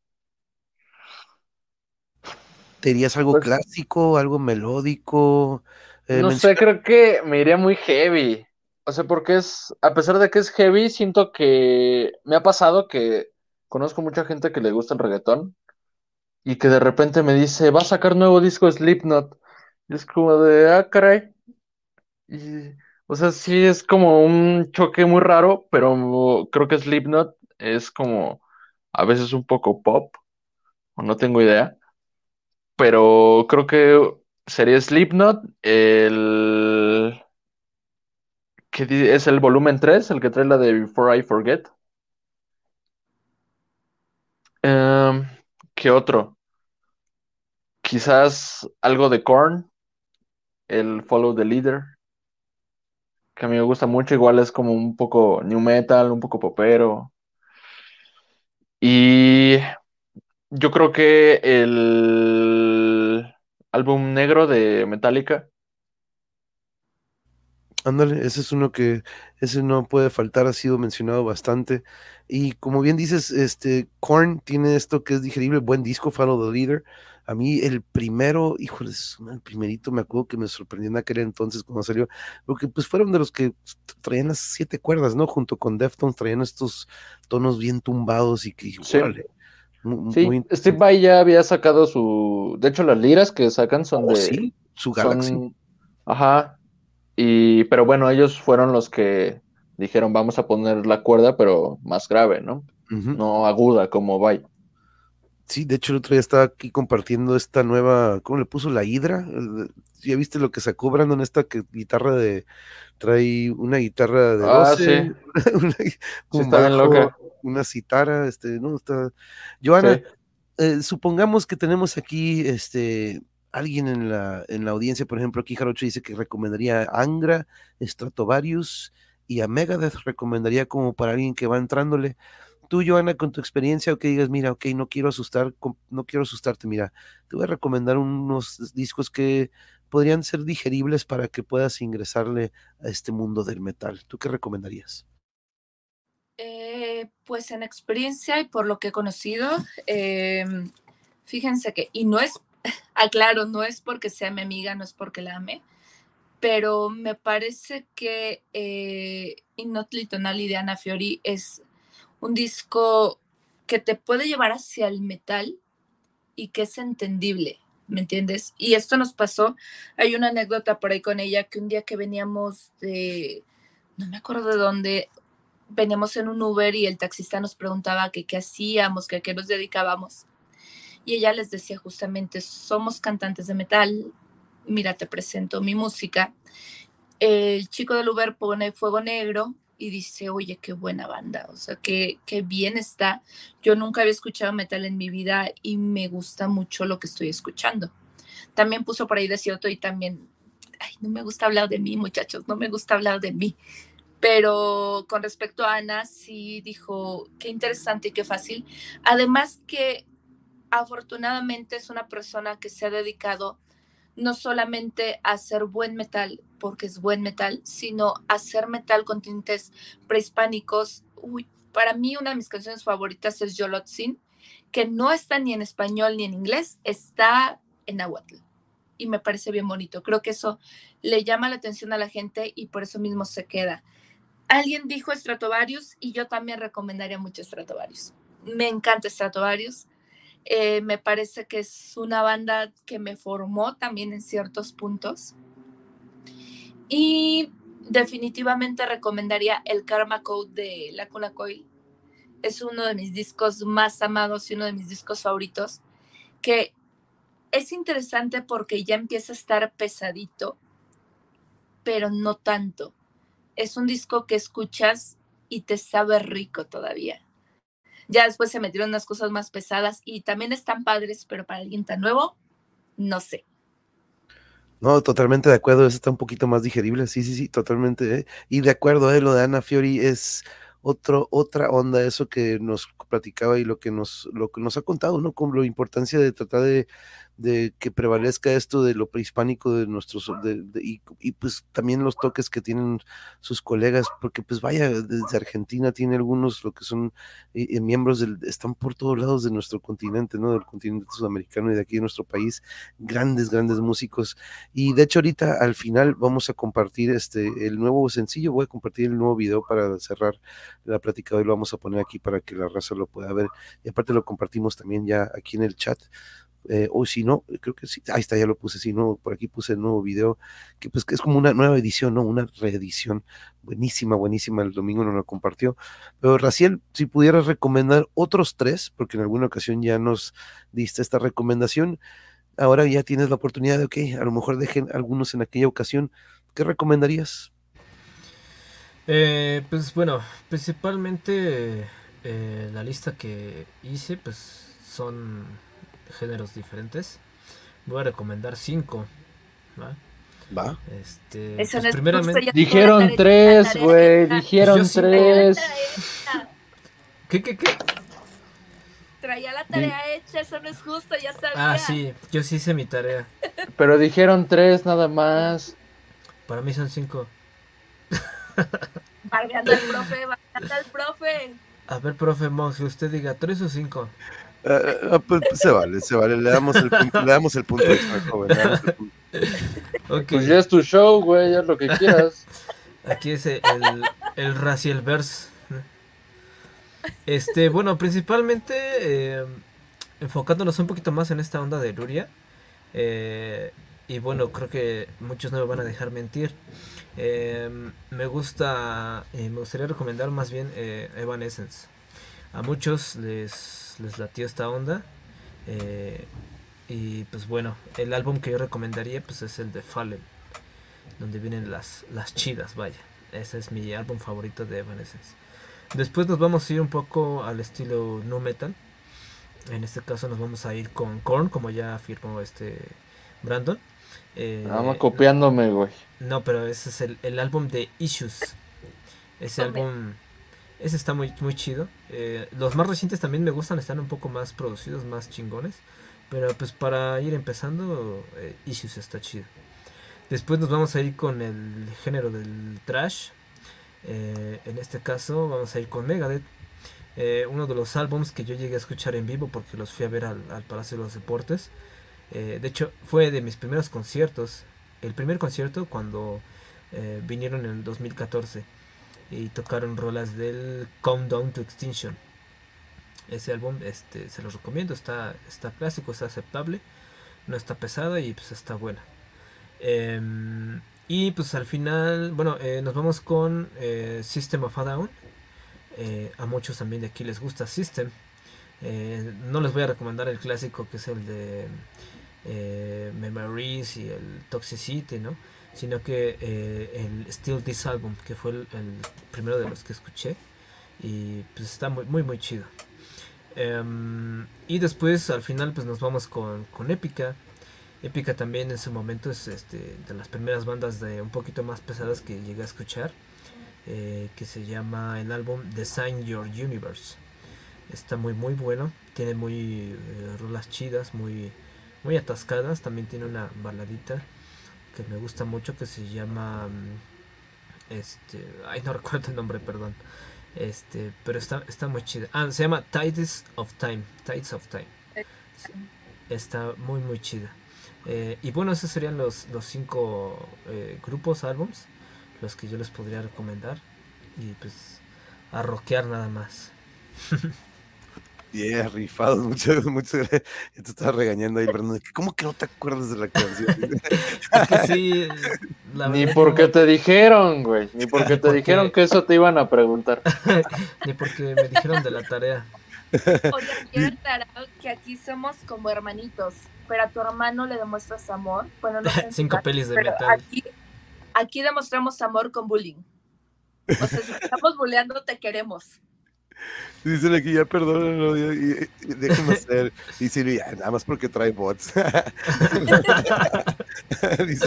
¿Te dirías algo pues, clásico, algo melódico?
Eh, no sé, creo que me iría muy heavy. O sea, porque es, a pesar de que es heavy, siento que me ha pasado que conozco mucha gente que le gusta el reggaetón y que de repente me dice, va a sacar nuevo disco Slipknot. Y es como de, ah, caray. Y o sea, sí es como un choque muy raro, pero creo que Slipknot es como a veces un poco pop, o no tengo idea. Pero creo que sería Slipknot, el que es el volumen 3, el que trae la de Before I Forget. Um, ¿Qué otro? Quizás algo de Korn, el Follow the Leader que a mí me gusta mucho, igual es como un poco new metal, un poco popero. Y yo creo que el álbum negro de Metallica.
Ándale, ese es uno que, ese no puede faltar, ha sido mencionado bastante. Y como bien dices, este, Korn tiene esto que es digerible, buen disco, Follow the Leader. A mí el primero, híjoles, el primerito me acuerdo que me sorprendió en aquel entonces cuando salió, porque pues fueron de los que traían las siete cuerdas, ¿no? Junto con Deftones traían estos tonos bien tumbados y que,
sí.
órale, Mu-
Sí,
muy
Steve Vai ya había sacado su. De hecho, las liras que sacan son
Oh,
de.
sí, su Galaxy.
son- Ajá. Y, pero bueno, ellos fueron los que dijeron, vamos a poner la cuerda, pero más grave, ¿no? No aguda como Vai.
Sí, de hecho el otro día estaba aquí compartiendo esta nueva, ¿cómo le puso? La Hidra. ¿Ya viste lo que sacó Brandon? Esta que, guitarra de, trae una guitarra de
Ah,
12, [laughs] una- un bajo,
loca.
una citara, este, no, está... Joana,
Sí.
eh, supongamos que tenemos aquí, este, alguien en la, en la audiencia, por ejemplo, aquí Jarocho dice que recomendaría a Angra, Stratovarius y a Megadeth recomendaría como para alguien que va entrándole. Tú, Joana, con tu experiencia, o que digas, mira, ok, no quiero asustar, no quiero asustarte, mira, te voy a recomendar unos discos que podrían ser digeribles para que puedas ingresarle a este mundo del metal. ¿Tú qué recomendarías?
Eh, pues en experiencia y por lo que he conocido, eh, fíjense que, y no es, [laughs] aclaro, no es porque sea mi amiga, no es porque la ame, pero me parece que eh, Innocently Tonali de Ana Fiori es un disco que te puede llevar hacia el metal y que es entendible, ¿me entiendes? Y esto nos pasó, hay una anécdota por ahí con ella, que un día que veníamos de, no me acuerdo de dónde, veníamos en un Uber y el taxista nos preguntaba que qué hacíamos, que a qué nos dedicábamos. Y ella les decía justamente, somos cantantes de metal, mira, te presento mi música. El chico del Uber pone Fuego Negro y dice, oye, qué buena banda, o sea, qué, qué bien está. Yo nunca había escuchado metal en mi vida y me gusta mucho lo que estoy escuchando. También puso por ahí Desierto y también, ay, no me gusta hablar de mí, muchachos, no me gusta hablar de mí. Pero con respecto a Ana, sí dijo, qué interesante y qué fácil. Además que afortunadamente es una persona que se ha dedicado no solamente hacer buen metal, porque es buen metal, sino hacer metal con tintes prehispánicos. Para mí una de mis canciones favoritas es Yolotzin, que no está ni en español ni en inglés, está en náhuatl. Y me parece bien bonito. Creo que eso le llama la atención a la gente y por eso mismo se queda. Alguien dijo Stratovarius y yo también recomendaría mucho Stratovarius. Me encanta Stratovarius. Eh, me parece que es una banda que me formó también en ciertos puntos. Y definitivamente recomendaría el Karma Code de La Cuna Coil. Es uno de mis discos más amados y uno de mis discos favoritos. Que es interesante porque ya empieza a estar pesadito, pero no tanto. Es un disco que escuchas y te sabe rico todavía. Ya después se metieron unas cosas más pesadas y también están padres, pero para alguien tan nuevo, no sé.
No, totalmente de acuerdo, eso está un poquito más digerible, sí, sí, sí, totalmente. ¿eh? Y de acuerdo, ¿eh? lo de Ana Fiori es otro, otra onda, eso que nos platicaba y lo que nos, lo que nos ha contado, ¿no? Con la importancia de tratar de, de que prevalezca esto de lo prehispánico de nuestros, de, y, y, pues también los toques que tienen sus colegas, porque pues vaya, desde Argentina tiene algunos, lo que son eh, miembros del, están por todos lados de nuestro continente, ¿no? Del continente sudamericano y de aquí de nuestro país, grandes, grandes músicos. Y de hecho ahorita al final vamos a compartir este, el nuevo sencillo, voy a compartir el nuevo video para cerrar la plática hoy, lo vamos a poner aquí para que la raza lo pueda ver. Y aparte lo compartimos también ya aquí en el chat. Eh, o si no, creo que sí, ahí está, ya lo puse, si no, por aquí puse el nuevo video, que pues que es como una nueva edición, ¿no? Una reedición, buenísima, buenísima, el domingo nos lo compartió. Pero Raciel, si pudieras recomendar otros tres, porque en alguna ocasión ya nos diste esta recomendación, ahora ya tienes la oportunidad de, ok, a lo mejor dejen algunos en aquella ocasión, ¿qué recomendarías?
Eh, pues bueno, principalmente eh, la lista que hice, pues son géneros diferentes. Voy a recomendar cinco. ¿va?
Va.
Este,
Eso
pues
no es
primeramente,
Dijeron tres, güey, dijeron
Yo
tres.
¿qué, qué, qué?
Traía la tarea hecha, eso no es justo, ya sabía.
Ah, sí, yo sí hice mi tarea.
Pero dijeron tres nada más.
Para mí son cinco.
Barbeando al profe, barbeando al profe.
A ver, profe monje, usted diga tres o cinco.
Uh, uh, pues, se vale, se vale, le damos el punto, le damos el punto extra, joven, el punto.
Pues ya es tu show, güey, haz lo que quieras.
aquí es el, el Raciel Verse. Este, bueno, principalmente eh, enfocándonos un poquito más en esta onda de Luria. eh, y bueno, creo que muchos no me van a dejar mentir. Eh, me gusta, eh, me gustaría recomendar más bien eh, Evanescence. A muchos les, les latió esta onda. eh, y pues bueno, el álbum que yo recomendaría pues es el de Fallen, donde vienen las, las chidas, vaya. Ese es mi álbum favorito de Evanescence. Después nos vamos a ir un poco al estilo nu metal. En este caso nos vamos a ir con Korn, como ya afirmó este Brandon. Eh,
Nada más copiándome, güey.
no, pero ese es el, el álbum de Issues. Ese álbum, ese está muy, muy chido. Eh, los más recientes también me gustan, están un poco más producidos, más chingones. Pero pues para ir empezando, eh, Issues está chido. Después nos vamos a ir con el género del trash. Eh, en este caso vamos a ir con Megadeth. Eh, uno de los álbums que yo llegué a escuchar en vivo porque los fui a ver al, al Palacio de los Deportes. De hecho, fue de mis primeros conciertos. El primer concierto cuando vinieron en el 2014 y tocaron rolas del Countdown to Extinction. Ese álbum este, se los recomiendo, está, está clásico, está aceptable, no está pesada y pues está buena. Em, y pues al final, bueno, eh, nos vamos con eh, System of a Down. Eh, a muchos también de aquí les gusta System. No les voy a recomendar el clásico que es el de Memories y el Toxicity, ¿no? Sino que eh, el Still This Album, que fue el, primero de los que escuché. Y pues está muy, muy, muy chido. Em, y después al final pues nos vamos con, con Épica. Épica también en su momento es este, de las primeras bandas de un poquito más pesadas que llegué a escuchar. eh, que se llama el álbum Design Your Universe. Está muy muy bueno. Tiene muy eh, rolas chidas, muy, muy atascadas. También tiene una baladita que me gusta mucho que se llama... mm, Este... Ay, no [laughs] recuerdo el nombre, perdón. Este, pero está, está muy chida. Ah, se llama Tides of Time. Tides of Time. Está muy muy chida. Eh, y bueno, esos serían los, los cinco eh, grupos, álbums, los que yo les podría recomendar. Y pues a rockear nada más. [laughs]
Yeah, rifados, [laughs] muchas, muchas gracias. Ya te estaba regañando ahí, Brandon. ¿Cómo que no te acuerdas de la canción? [laughs]
Es que sí, la
Ni porque
no-
te dijeron, güey. Ni [laughs] porque te
Porque-
dijeron que eso te iban a preguntar.
ni porque me dijeron de la tarea.
Oye, quiero aclarar que aquí somos como hermanitos, pero a tu hermano le demuestras amor. Bueno, no
Cinco pelis de metal.
Aquí, aquí demostramos amor con bullying. O sea, si te estamos bulleando, te queremos.
Dicen aquí, ya perdónenlo, y- y déjenme hacer. Dice, ya, nada más porque trae bots. [laughs] dice,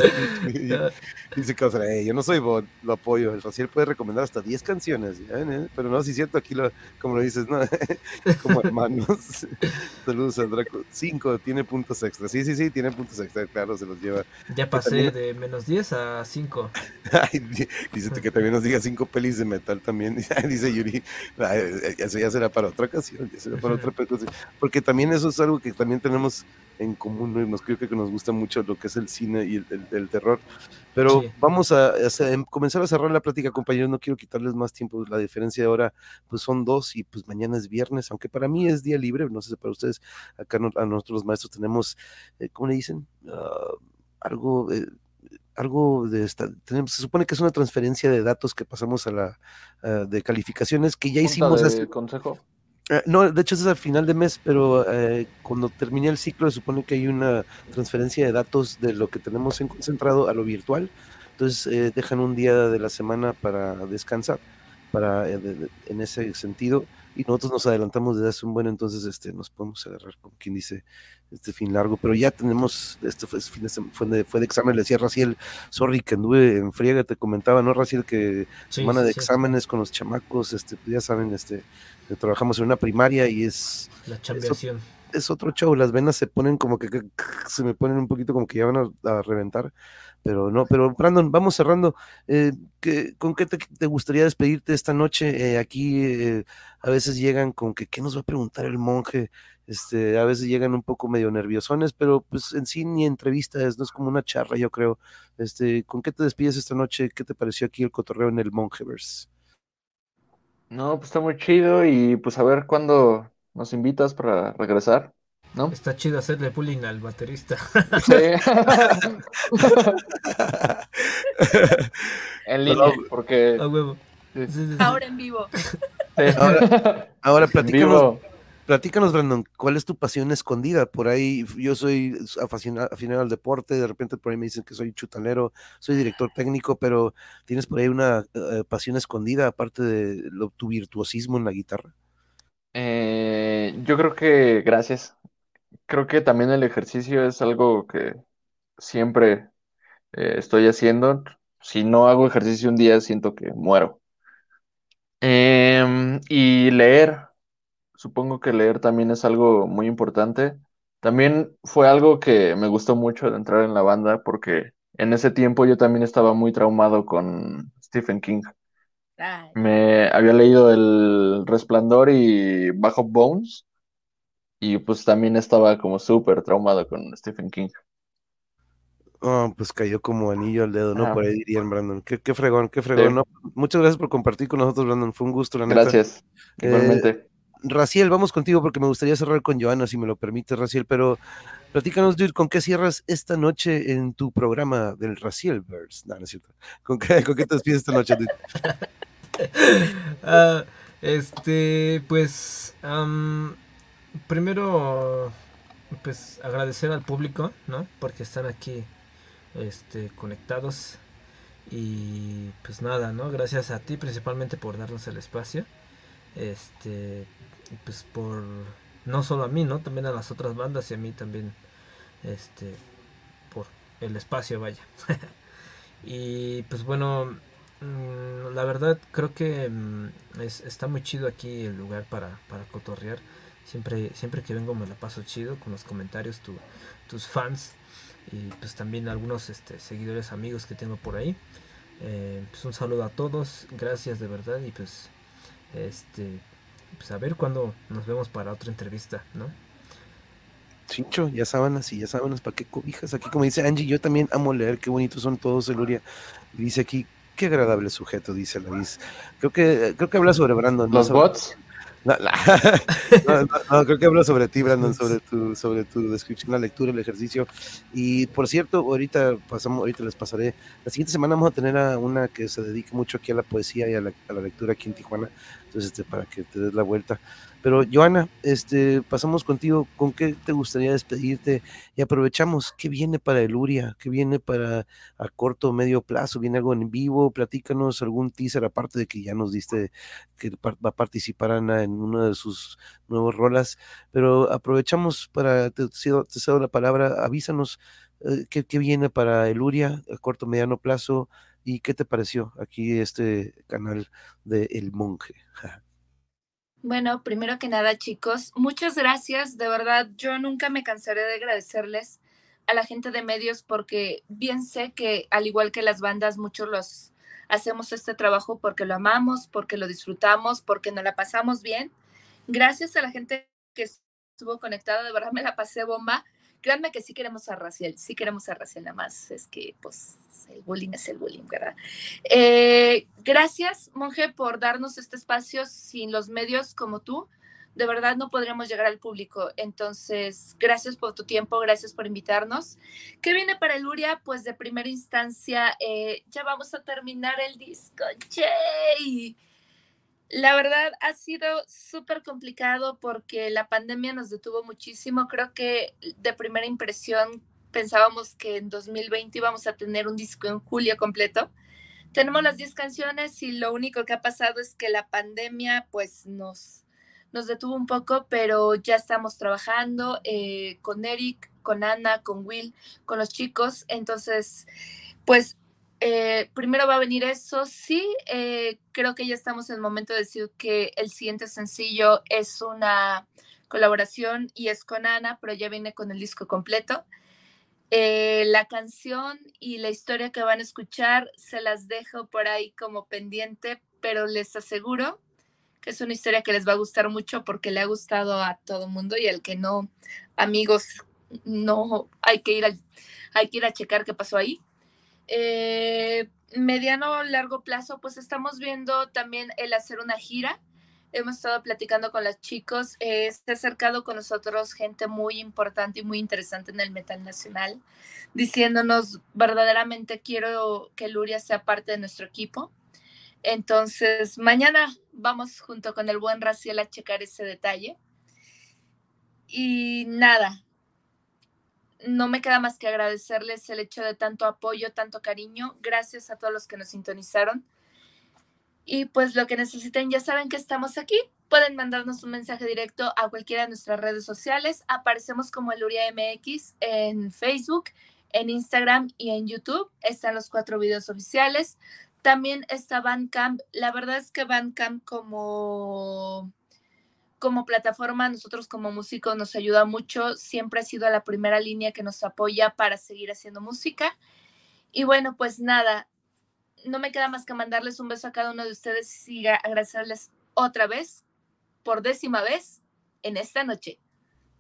dice Causa, "Ey, yo no soy bot, lo apoyo. El Raciel puede recomendar hasta 10 canciones, ¿ya ven, eh? pero no, si es cierto, aquí lo, como lo dices, no, [laughs] como hermanos. [laughs] Saludos al Draco. 5, tiene puntos extra. Sí, sí, sí, tiene puntos extra, claro, se los lleva.
Ya pasé
también-
de menos 10 a 5.
Ay, di- dice que también nos diga cinco pelis de metal también. Dice Yuri, "Ay, eso ya será para otra ocasión, ya será para otra ocasión. Porque también eso es algo que también tenemos en común, ¿no? Y nos creo que nos gusta mucho lo que es el cine y el, el- el terror. Pero
Sí.
vamos a, em- comenzar a cerrar la plática, compañeros. No quiero quitarles más tiempo. La diferencia de hora, pues son dos y pues mañana es viernes, aunque para mí es día libre. No sé si para ustedes, acá no- a nosotros los maestros tenemos, eh, ¿cómo le dicen? Ah, algo, eh, algo de esta, tenemos, se supone que es una transferencia de datos que pasamos a la ah, de calificaciones que ya hicimos hace,
consejo.
eh, no, de hecho es al final de mes, pero eh, cuando termine el ciclo se supone que hay una transferencia de datos de lo que tenemos en concentrado a lo virtual. Entonces eh, dejan un día de la semana para descansar, para eh, de- de- en ese sentido. Y nosotros nos adelantamos desde hace un buen, entonces este, nos podemos agarrar, como quien dice, este fin largo. Pero ya tenemos, este fue, fin de, fue, de, fue de examen, le decía Raciel, sorry que anduve en friega, te comentaba, ¿no, Raciel? Que
Sí,
semana
sí,
de
sí.
exámenes con los chamacos, este, pues ya saben, este, que trabajamos en una primaria y es,
La chambeación.
es otro show, las venas se ponen como que, que- se me ponen un poquito como que ya van a, a reventar, pero no, pero Brandon, vamos cerrando, eh, ¿qué- ¿con qué te, te gustaría despedirte esta noche? Eh, aquí eh, a veces llegan con que, ¿qué nos va a preguntar el monje? Este, a veces llegan un poco medio nerviosones, pero pues en sí ni entrevista es, no es como una charla, yo creo. Este, ¿con qué te despides esta noche? ¿Qué te pareció aquí el cotorreo en el Monjeverse?
No, pues está muy chido y pues a ver cuándo nos invitas para regresar. ¿No?
Está chido hacerle bullying al baterista.
Sí. [laughs] en línea, porque
A huevo.
sí,
Sí, sí, sí.
Ahora en vivo.
Ahora
En
platícanos,
vivo.
platícanos, Brandon, ¿cuál es tu pasión escondida? Por ahí, yo soy aficionado, aficionado al deporte, de repente por ahí me dicen que soy chutalero, soy director técnico, pero ¿tienes por ahí una eh, pasión escondida aparte de lo- tu virtuosismo en la guitarra?
Eh, yo creo que gracias. Creo que también el ejercicio es algo que siempre eh, estoy haciendo. Si no hago ejercicio un día, siento que muero. Em, y leer, supongo que leer también es algo muy importante. También fue algo que me gustó mucho de entrar en la banda porque en ese tiempo yo también estaba muy traumado con Stephen King.
Ay,
Me había leído El Resplandor y Bajo Bones y pues también estaba como súper traumado con Stephen King.
Oh, pues cayó como anillo al dedo, ¿no?
Ajá.
Por ahí dirían, Brandon. Qué, qué fregón, qué fregón,
Sí.
¿no? Muchas gracias por compartir con nosotros, Brandon. Fue un gusto, la neta.
Gracias,
Eh,
igualmente.
Raciel, vamos contigo porque me gustaría cerrar con Joana, si me lo permite, Raciel, pero platícanos, dude, ¿con qué cierras esta noche en tu programa del Raciel Verse? No, no es cierto. ¿Con qué, con qué te despides esta noche, dude? [laughs]
Ah, este, pues, primero, pues agradecer al público, ¿no? Porque están aquí, este, conectados. Y pues nada, ¿no? Gracias a ti principalmente por darnos el espacio. Este, pues por, no solo a mí, ¿no? También a las otras bandas y a mí también, este, por el espacio, vaya. [laughs] y pues bueno, Mm, La verdad creo que mm, es- está muy chido aquí el lugar para, para cotorrear. Siempre, siempre que vengo me la paso chido con los comentarios, tu- tus fans y pues también algunos este, seguidores amigos que tengo por ahí. Eh, pues un saludo a todos, gracias de verdad y pues este pues a ver cuándo nos vemos para otra entrevista, ¿no?
Chincho, ya sábanas y ya sábanas, ¿para qué cobijas? Aquí, como dice Angie, yo también amo leer, qué bonitos son todos, Eluria. Y dice aquí, qué agradable sujeto, dice Luis. Creo que, creo que habla sobre Brandon. ¿no?
Los
Sobre-
bots, [laughs]
No, no, no, creo que hablo sobre ti, Brandon, sobre tu, sobre tu descripción, la lectura, el ejercicio. Y por cierto, ahorita pasamos, ahorita les pasaré. La siguiente semana vamos a tener a una que se dedique mucho aquí a la poesía y a la, a la lectura aquí en Tijuana. Entonces, este, para que te des la vuelta. Pero, Joana, este, pasamos contigo. ¿Con qué te gustaría despedirte? Y aprovechamos, ¿qué viene para el Uria? ¿Qué viene para a corto o medio plazo? ¿Viene algo en vivo? Platícanos algún teaser, aparte de que ya nos diste que va a participar Ana en una de sus nuevas rolas, pero aprovechamos para, te cedo, te cedo la palabra, avísanos eh, qué, qué viene para el Uria a corto, mediano plazo y qué te pareció aquí este canal de El Monje. [laughs]
Bueno, primero que nada, chicos, muchas gracias. De verdad, yo nunca me cansaré de agradecerles a la gente de medios porque bien sé que al igual que las bandas, muchos los hacemos este trabajo porque lo amamos, porque lo disfrutamos, porque nos la pasamos bien. Gracias a la gente que estuvo conectada, de verdad me la pasé bomba. Créanme que sí queremos a Raciel, sí queremos a Raciel nada más. Es que, pues, el bullying es el bullying, ¿verdad? Eh, gracias, Monje, por darnos este espacio. Sin los medios como tú, de verdad no podríamos llegar al público. Entonces, gracias por tu tiempo, gracias por invitarnos. ¿Qué viene para el Uria? Pues de primera instancia, eh, ya vamos a terminar el disco. ¡Yay! La verdad ha sido súper complicado porque la pandemia nos detuvo muchísimo. Creo que de primera impresión pensábamos que en 2020 íbamos a tener un disco en julio completo. Tenemos las 10 canciones y lo único que ha pasado es que la pandemia pues nos, nos detuvo un poco, pero ya estamos trabajando eh, con Eric, con Ana, con Will, con los chicos. Entonces, pues eh, primero va a venir eso. Sí, eh, creo que ya estamos en el momento de decir que el siguiente sencillo es una colaboración y es con Ana, pero ya viene con el disco completo. Eh, la canción y la historia que van a escuchar se las dejo por ahí como pendiente, pero les aseguro que es una historia que les va a gustar mucho porque le ha gustado a todo mundo y el que no, amigos, no hay que ir, al, hay que ir a checar qué pasó ahí. Eh, mediano largo plazo, pues estamos viendo también el hacer una gira. hemos estado platicando con los chicos, eh, se ha acercado con nosotros gente muy importante y muy interesante en el metal nacional, diciéndonos verdaderamente quiero que Luria sea parte de nuestro equipo. Entonces, mañana vamos junto con el buen Raciel a checar ese detalle. Y nada, no me queda más que agradecerles el hecho de tanto apoyo, tanto cariño. Gracias a todos los que nos sintonizaron. Y pues lo que necesiten, ya saben que estamos aquí. Pueden mandarnos un mensaje directo a cualquiera de nuestras redes sociales. Aparecemos como Eluria MX en Facebook, en Instagram y en YouTube. Están los cuatro videos oficiales. También está Bandcamp. La verdad es que Bandcamp como como plataforma, nosotros como músicos nos ayuda mucho, siempre ha sido la primera línea que nos apoya para seguir haciendo música. Y bueno, pues nada, no me queda más que mandarles un beso a cada uno de ustedes y agradecerles otra vez, por décima vez, en esta noche.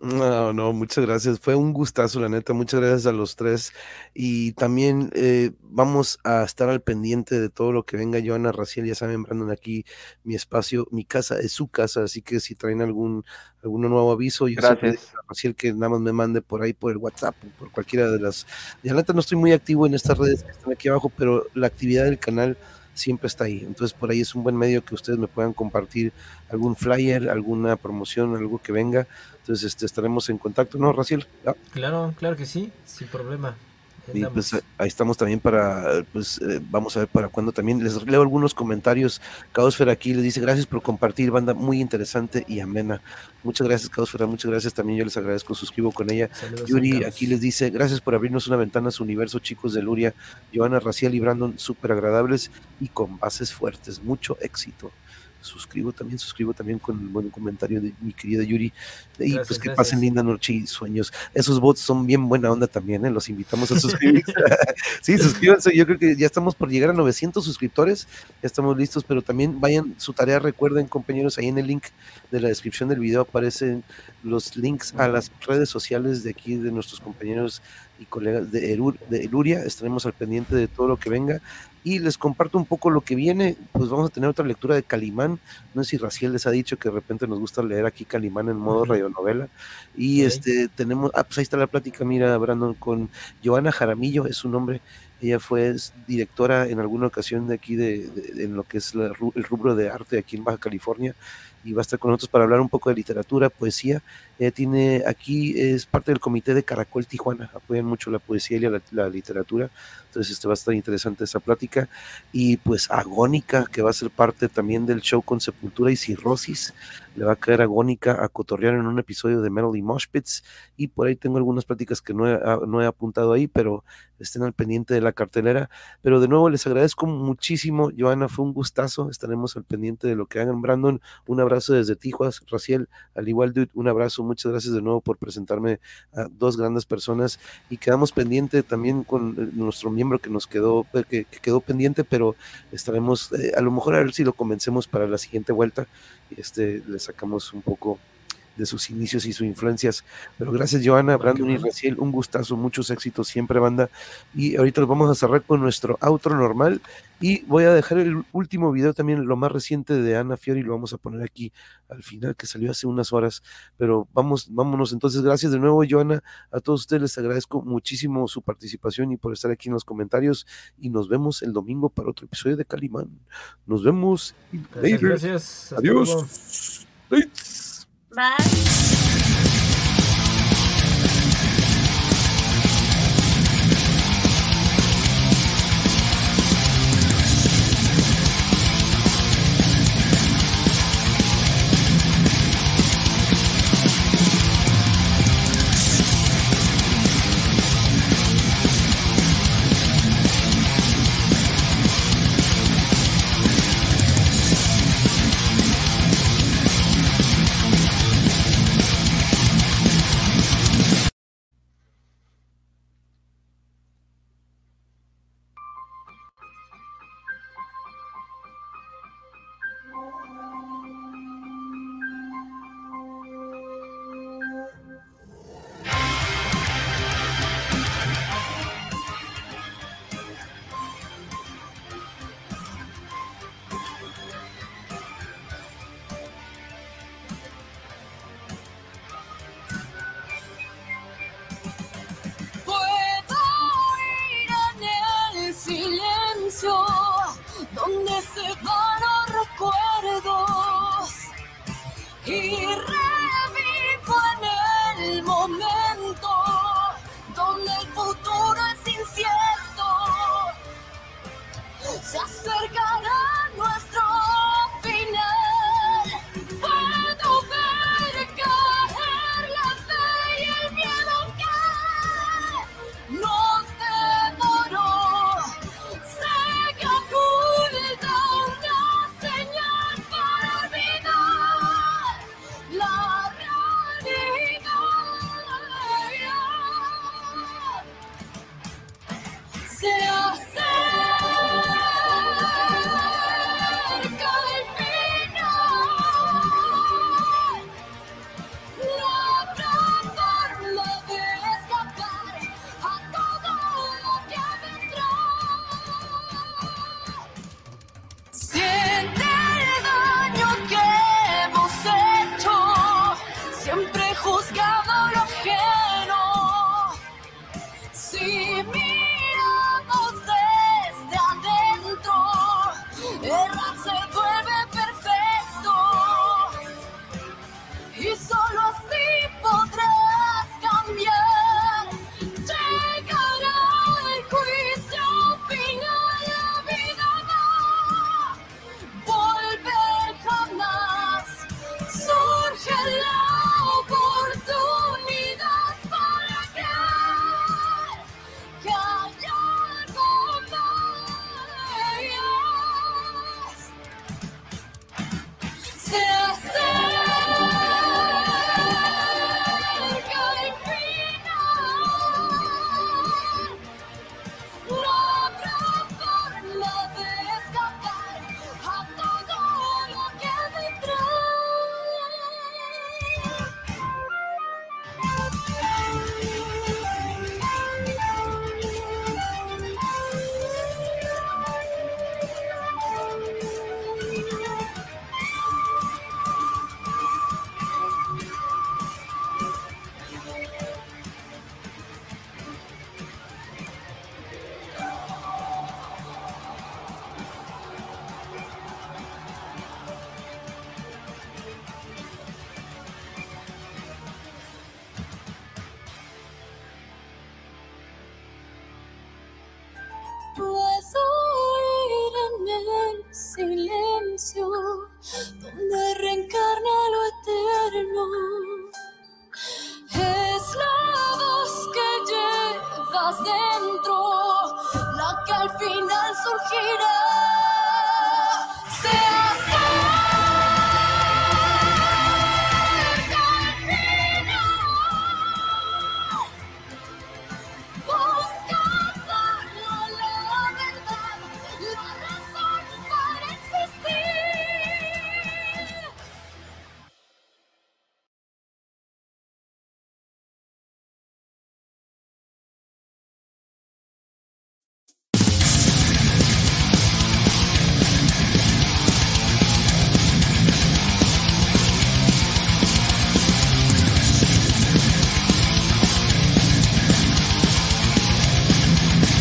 No, no, muchas gracias. Fue un gustazo, la neta. Muchas gracias a los tres. Y también eh, vamos a estar al pendiente de todo lo que venga. Joana Raciel, ya saben, Brandon, aquí mi espacio, mi casa es su casa. Así que si traen algún, algún nuevo aviso, yo
Gracias.
a Raciel que nada más me mande por ahí, por el WhatsApp, por cualquiera de las. Ya la neta no estoy muy activo en estas redes que están aquí abajo, pero la actividad del canal siempre está ahí. Entonces por ahí es un buen medio que ustedes me puedan compartir algún flyer, alguna promoción, algo que venga. Entonces este, estaremos en contacto, ¿no, Raciel?
Claro, claro que sí, sin problema.
Y pues
andamos.
ahí estamos también para, pues eh, vamos a ver para cuándo también. Les leo algunos comentarios. Caosfera aquí les dice gracias por compartir, banda muy interesante y amena. Muchas gracias, Caosfera, muchas gracias. También yo les agradezco, suscribo con ella.
Saludos,
Yuri aquí les dice, gracias por abrirnos una ventana a su universo, chicos de Luria. Joana, Raciel y Brandon, súper agradables y con bases fuertes. Mucho éxito. Suscribo también, suscribo también con el buen comentario de mi querida Yuri. Y
Gracias,
pues que
gracias.
pasen linda noche y sueños. Esos bots son bien buena onda también, ¿eh? los invitamos a suscribirse. [laughs] sí, suscríbanse. Yo creo que ya estamos por llegar a 900 suscriptores. Ya estamos listos, pero también vayan su tarea. Recuerden, compañeros, ahí en el link de la descripción del video aparecen los links a las redes sociales de aquí de nuestros compañeros y colegas de, Eru- de Eluria. Estaremos al pendiente de todo lo que venga y les comparto un poco lo que viene. Pues vamos a tener otra lectura de Calimán. No sé si Raciel les ha dicho que de repente nos gusta leer aquí Calimán en modo
Ujú.
radionovela. Y
Ok.
este tenemos, ah, pues ahí está la plática, mira, Brandon, con Joana Jaramillo, es su nombre. Ella fue directora en alguna ocasión de aquí, de, de- en lo que es la el rubro de arte aquí en Baja California, y va a estar con nosotros para hablar un poco de literatura, poesía. Ella tiene aquí, es parte del comité de Caracol Tijuana, apoyan mucho la poesía y la, la literatura, entonces este va a estar interesante esa plática. Y pues Agónica, que va a ser parte también del show con Sepultura y Cirrosis, le va a caer Agónica a cotorrear en un episodio de Melody Moshpits, y por ahí tengo algunas pláticas que no he, ah, no he apuntado ahí, pero estén al pendiente de la cartelera. Pero de nuevo les agradezco muchísimo, Joana, fue un gustazo, estaremos al pendiente de lo que hagan. Brandon, un abrazo desde Tijuas, Raciel, al igual, dude, un abrazo, muchas gracias de nuevo por presentarme a dos grandes personas y quedamos pendiente también con eh, nuestro miembro que nos quedó, eh, que, que quedó pendiente, pero estaremos, eh, a lo mejor a ver si lo convencemos para la siguiente vuelta. Y este, le sacamos un poco de sus inicios y sus influencias. Pero gracias, Joana, Brandon y. Raciel, un gustazo, muchos éxitos siempre, banda. Y ahorita los vamos a cerrar con nuestro outro normal. Y voy a dejar el último video también, lo más reciente de Ana Fiori, lo vamos a poner aquí al final, que salió hace unas horas. Pero vamos, vámonos. Entonces, gracias de nuevo, Joana. A todos ustedes les agradezco muchísimo su participación y por estar aquí en los comentarios. Y nos vemos el domingo para otro episodio de Calimán. Nos vemos.
Gracias, gracias.
Adiós.
Bye.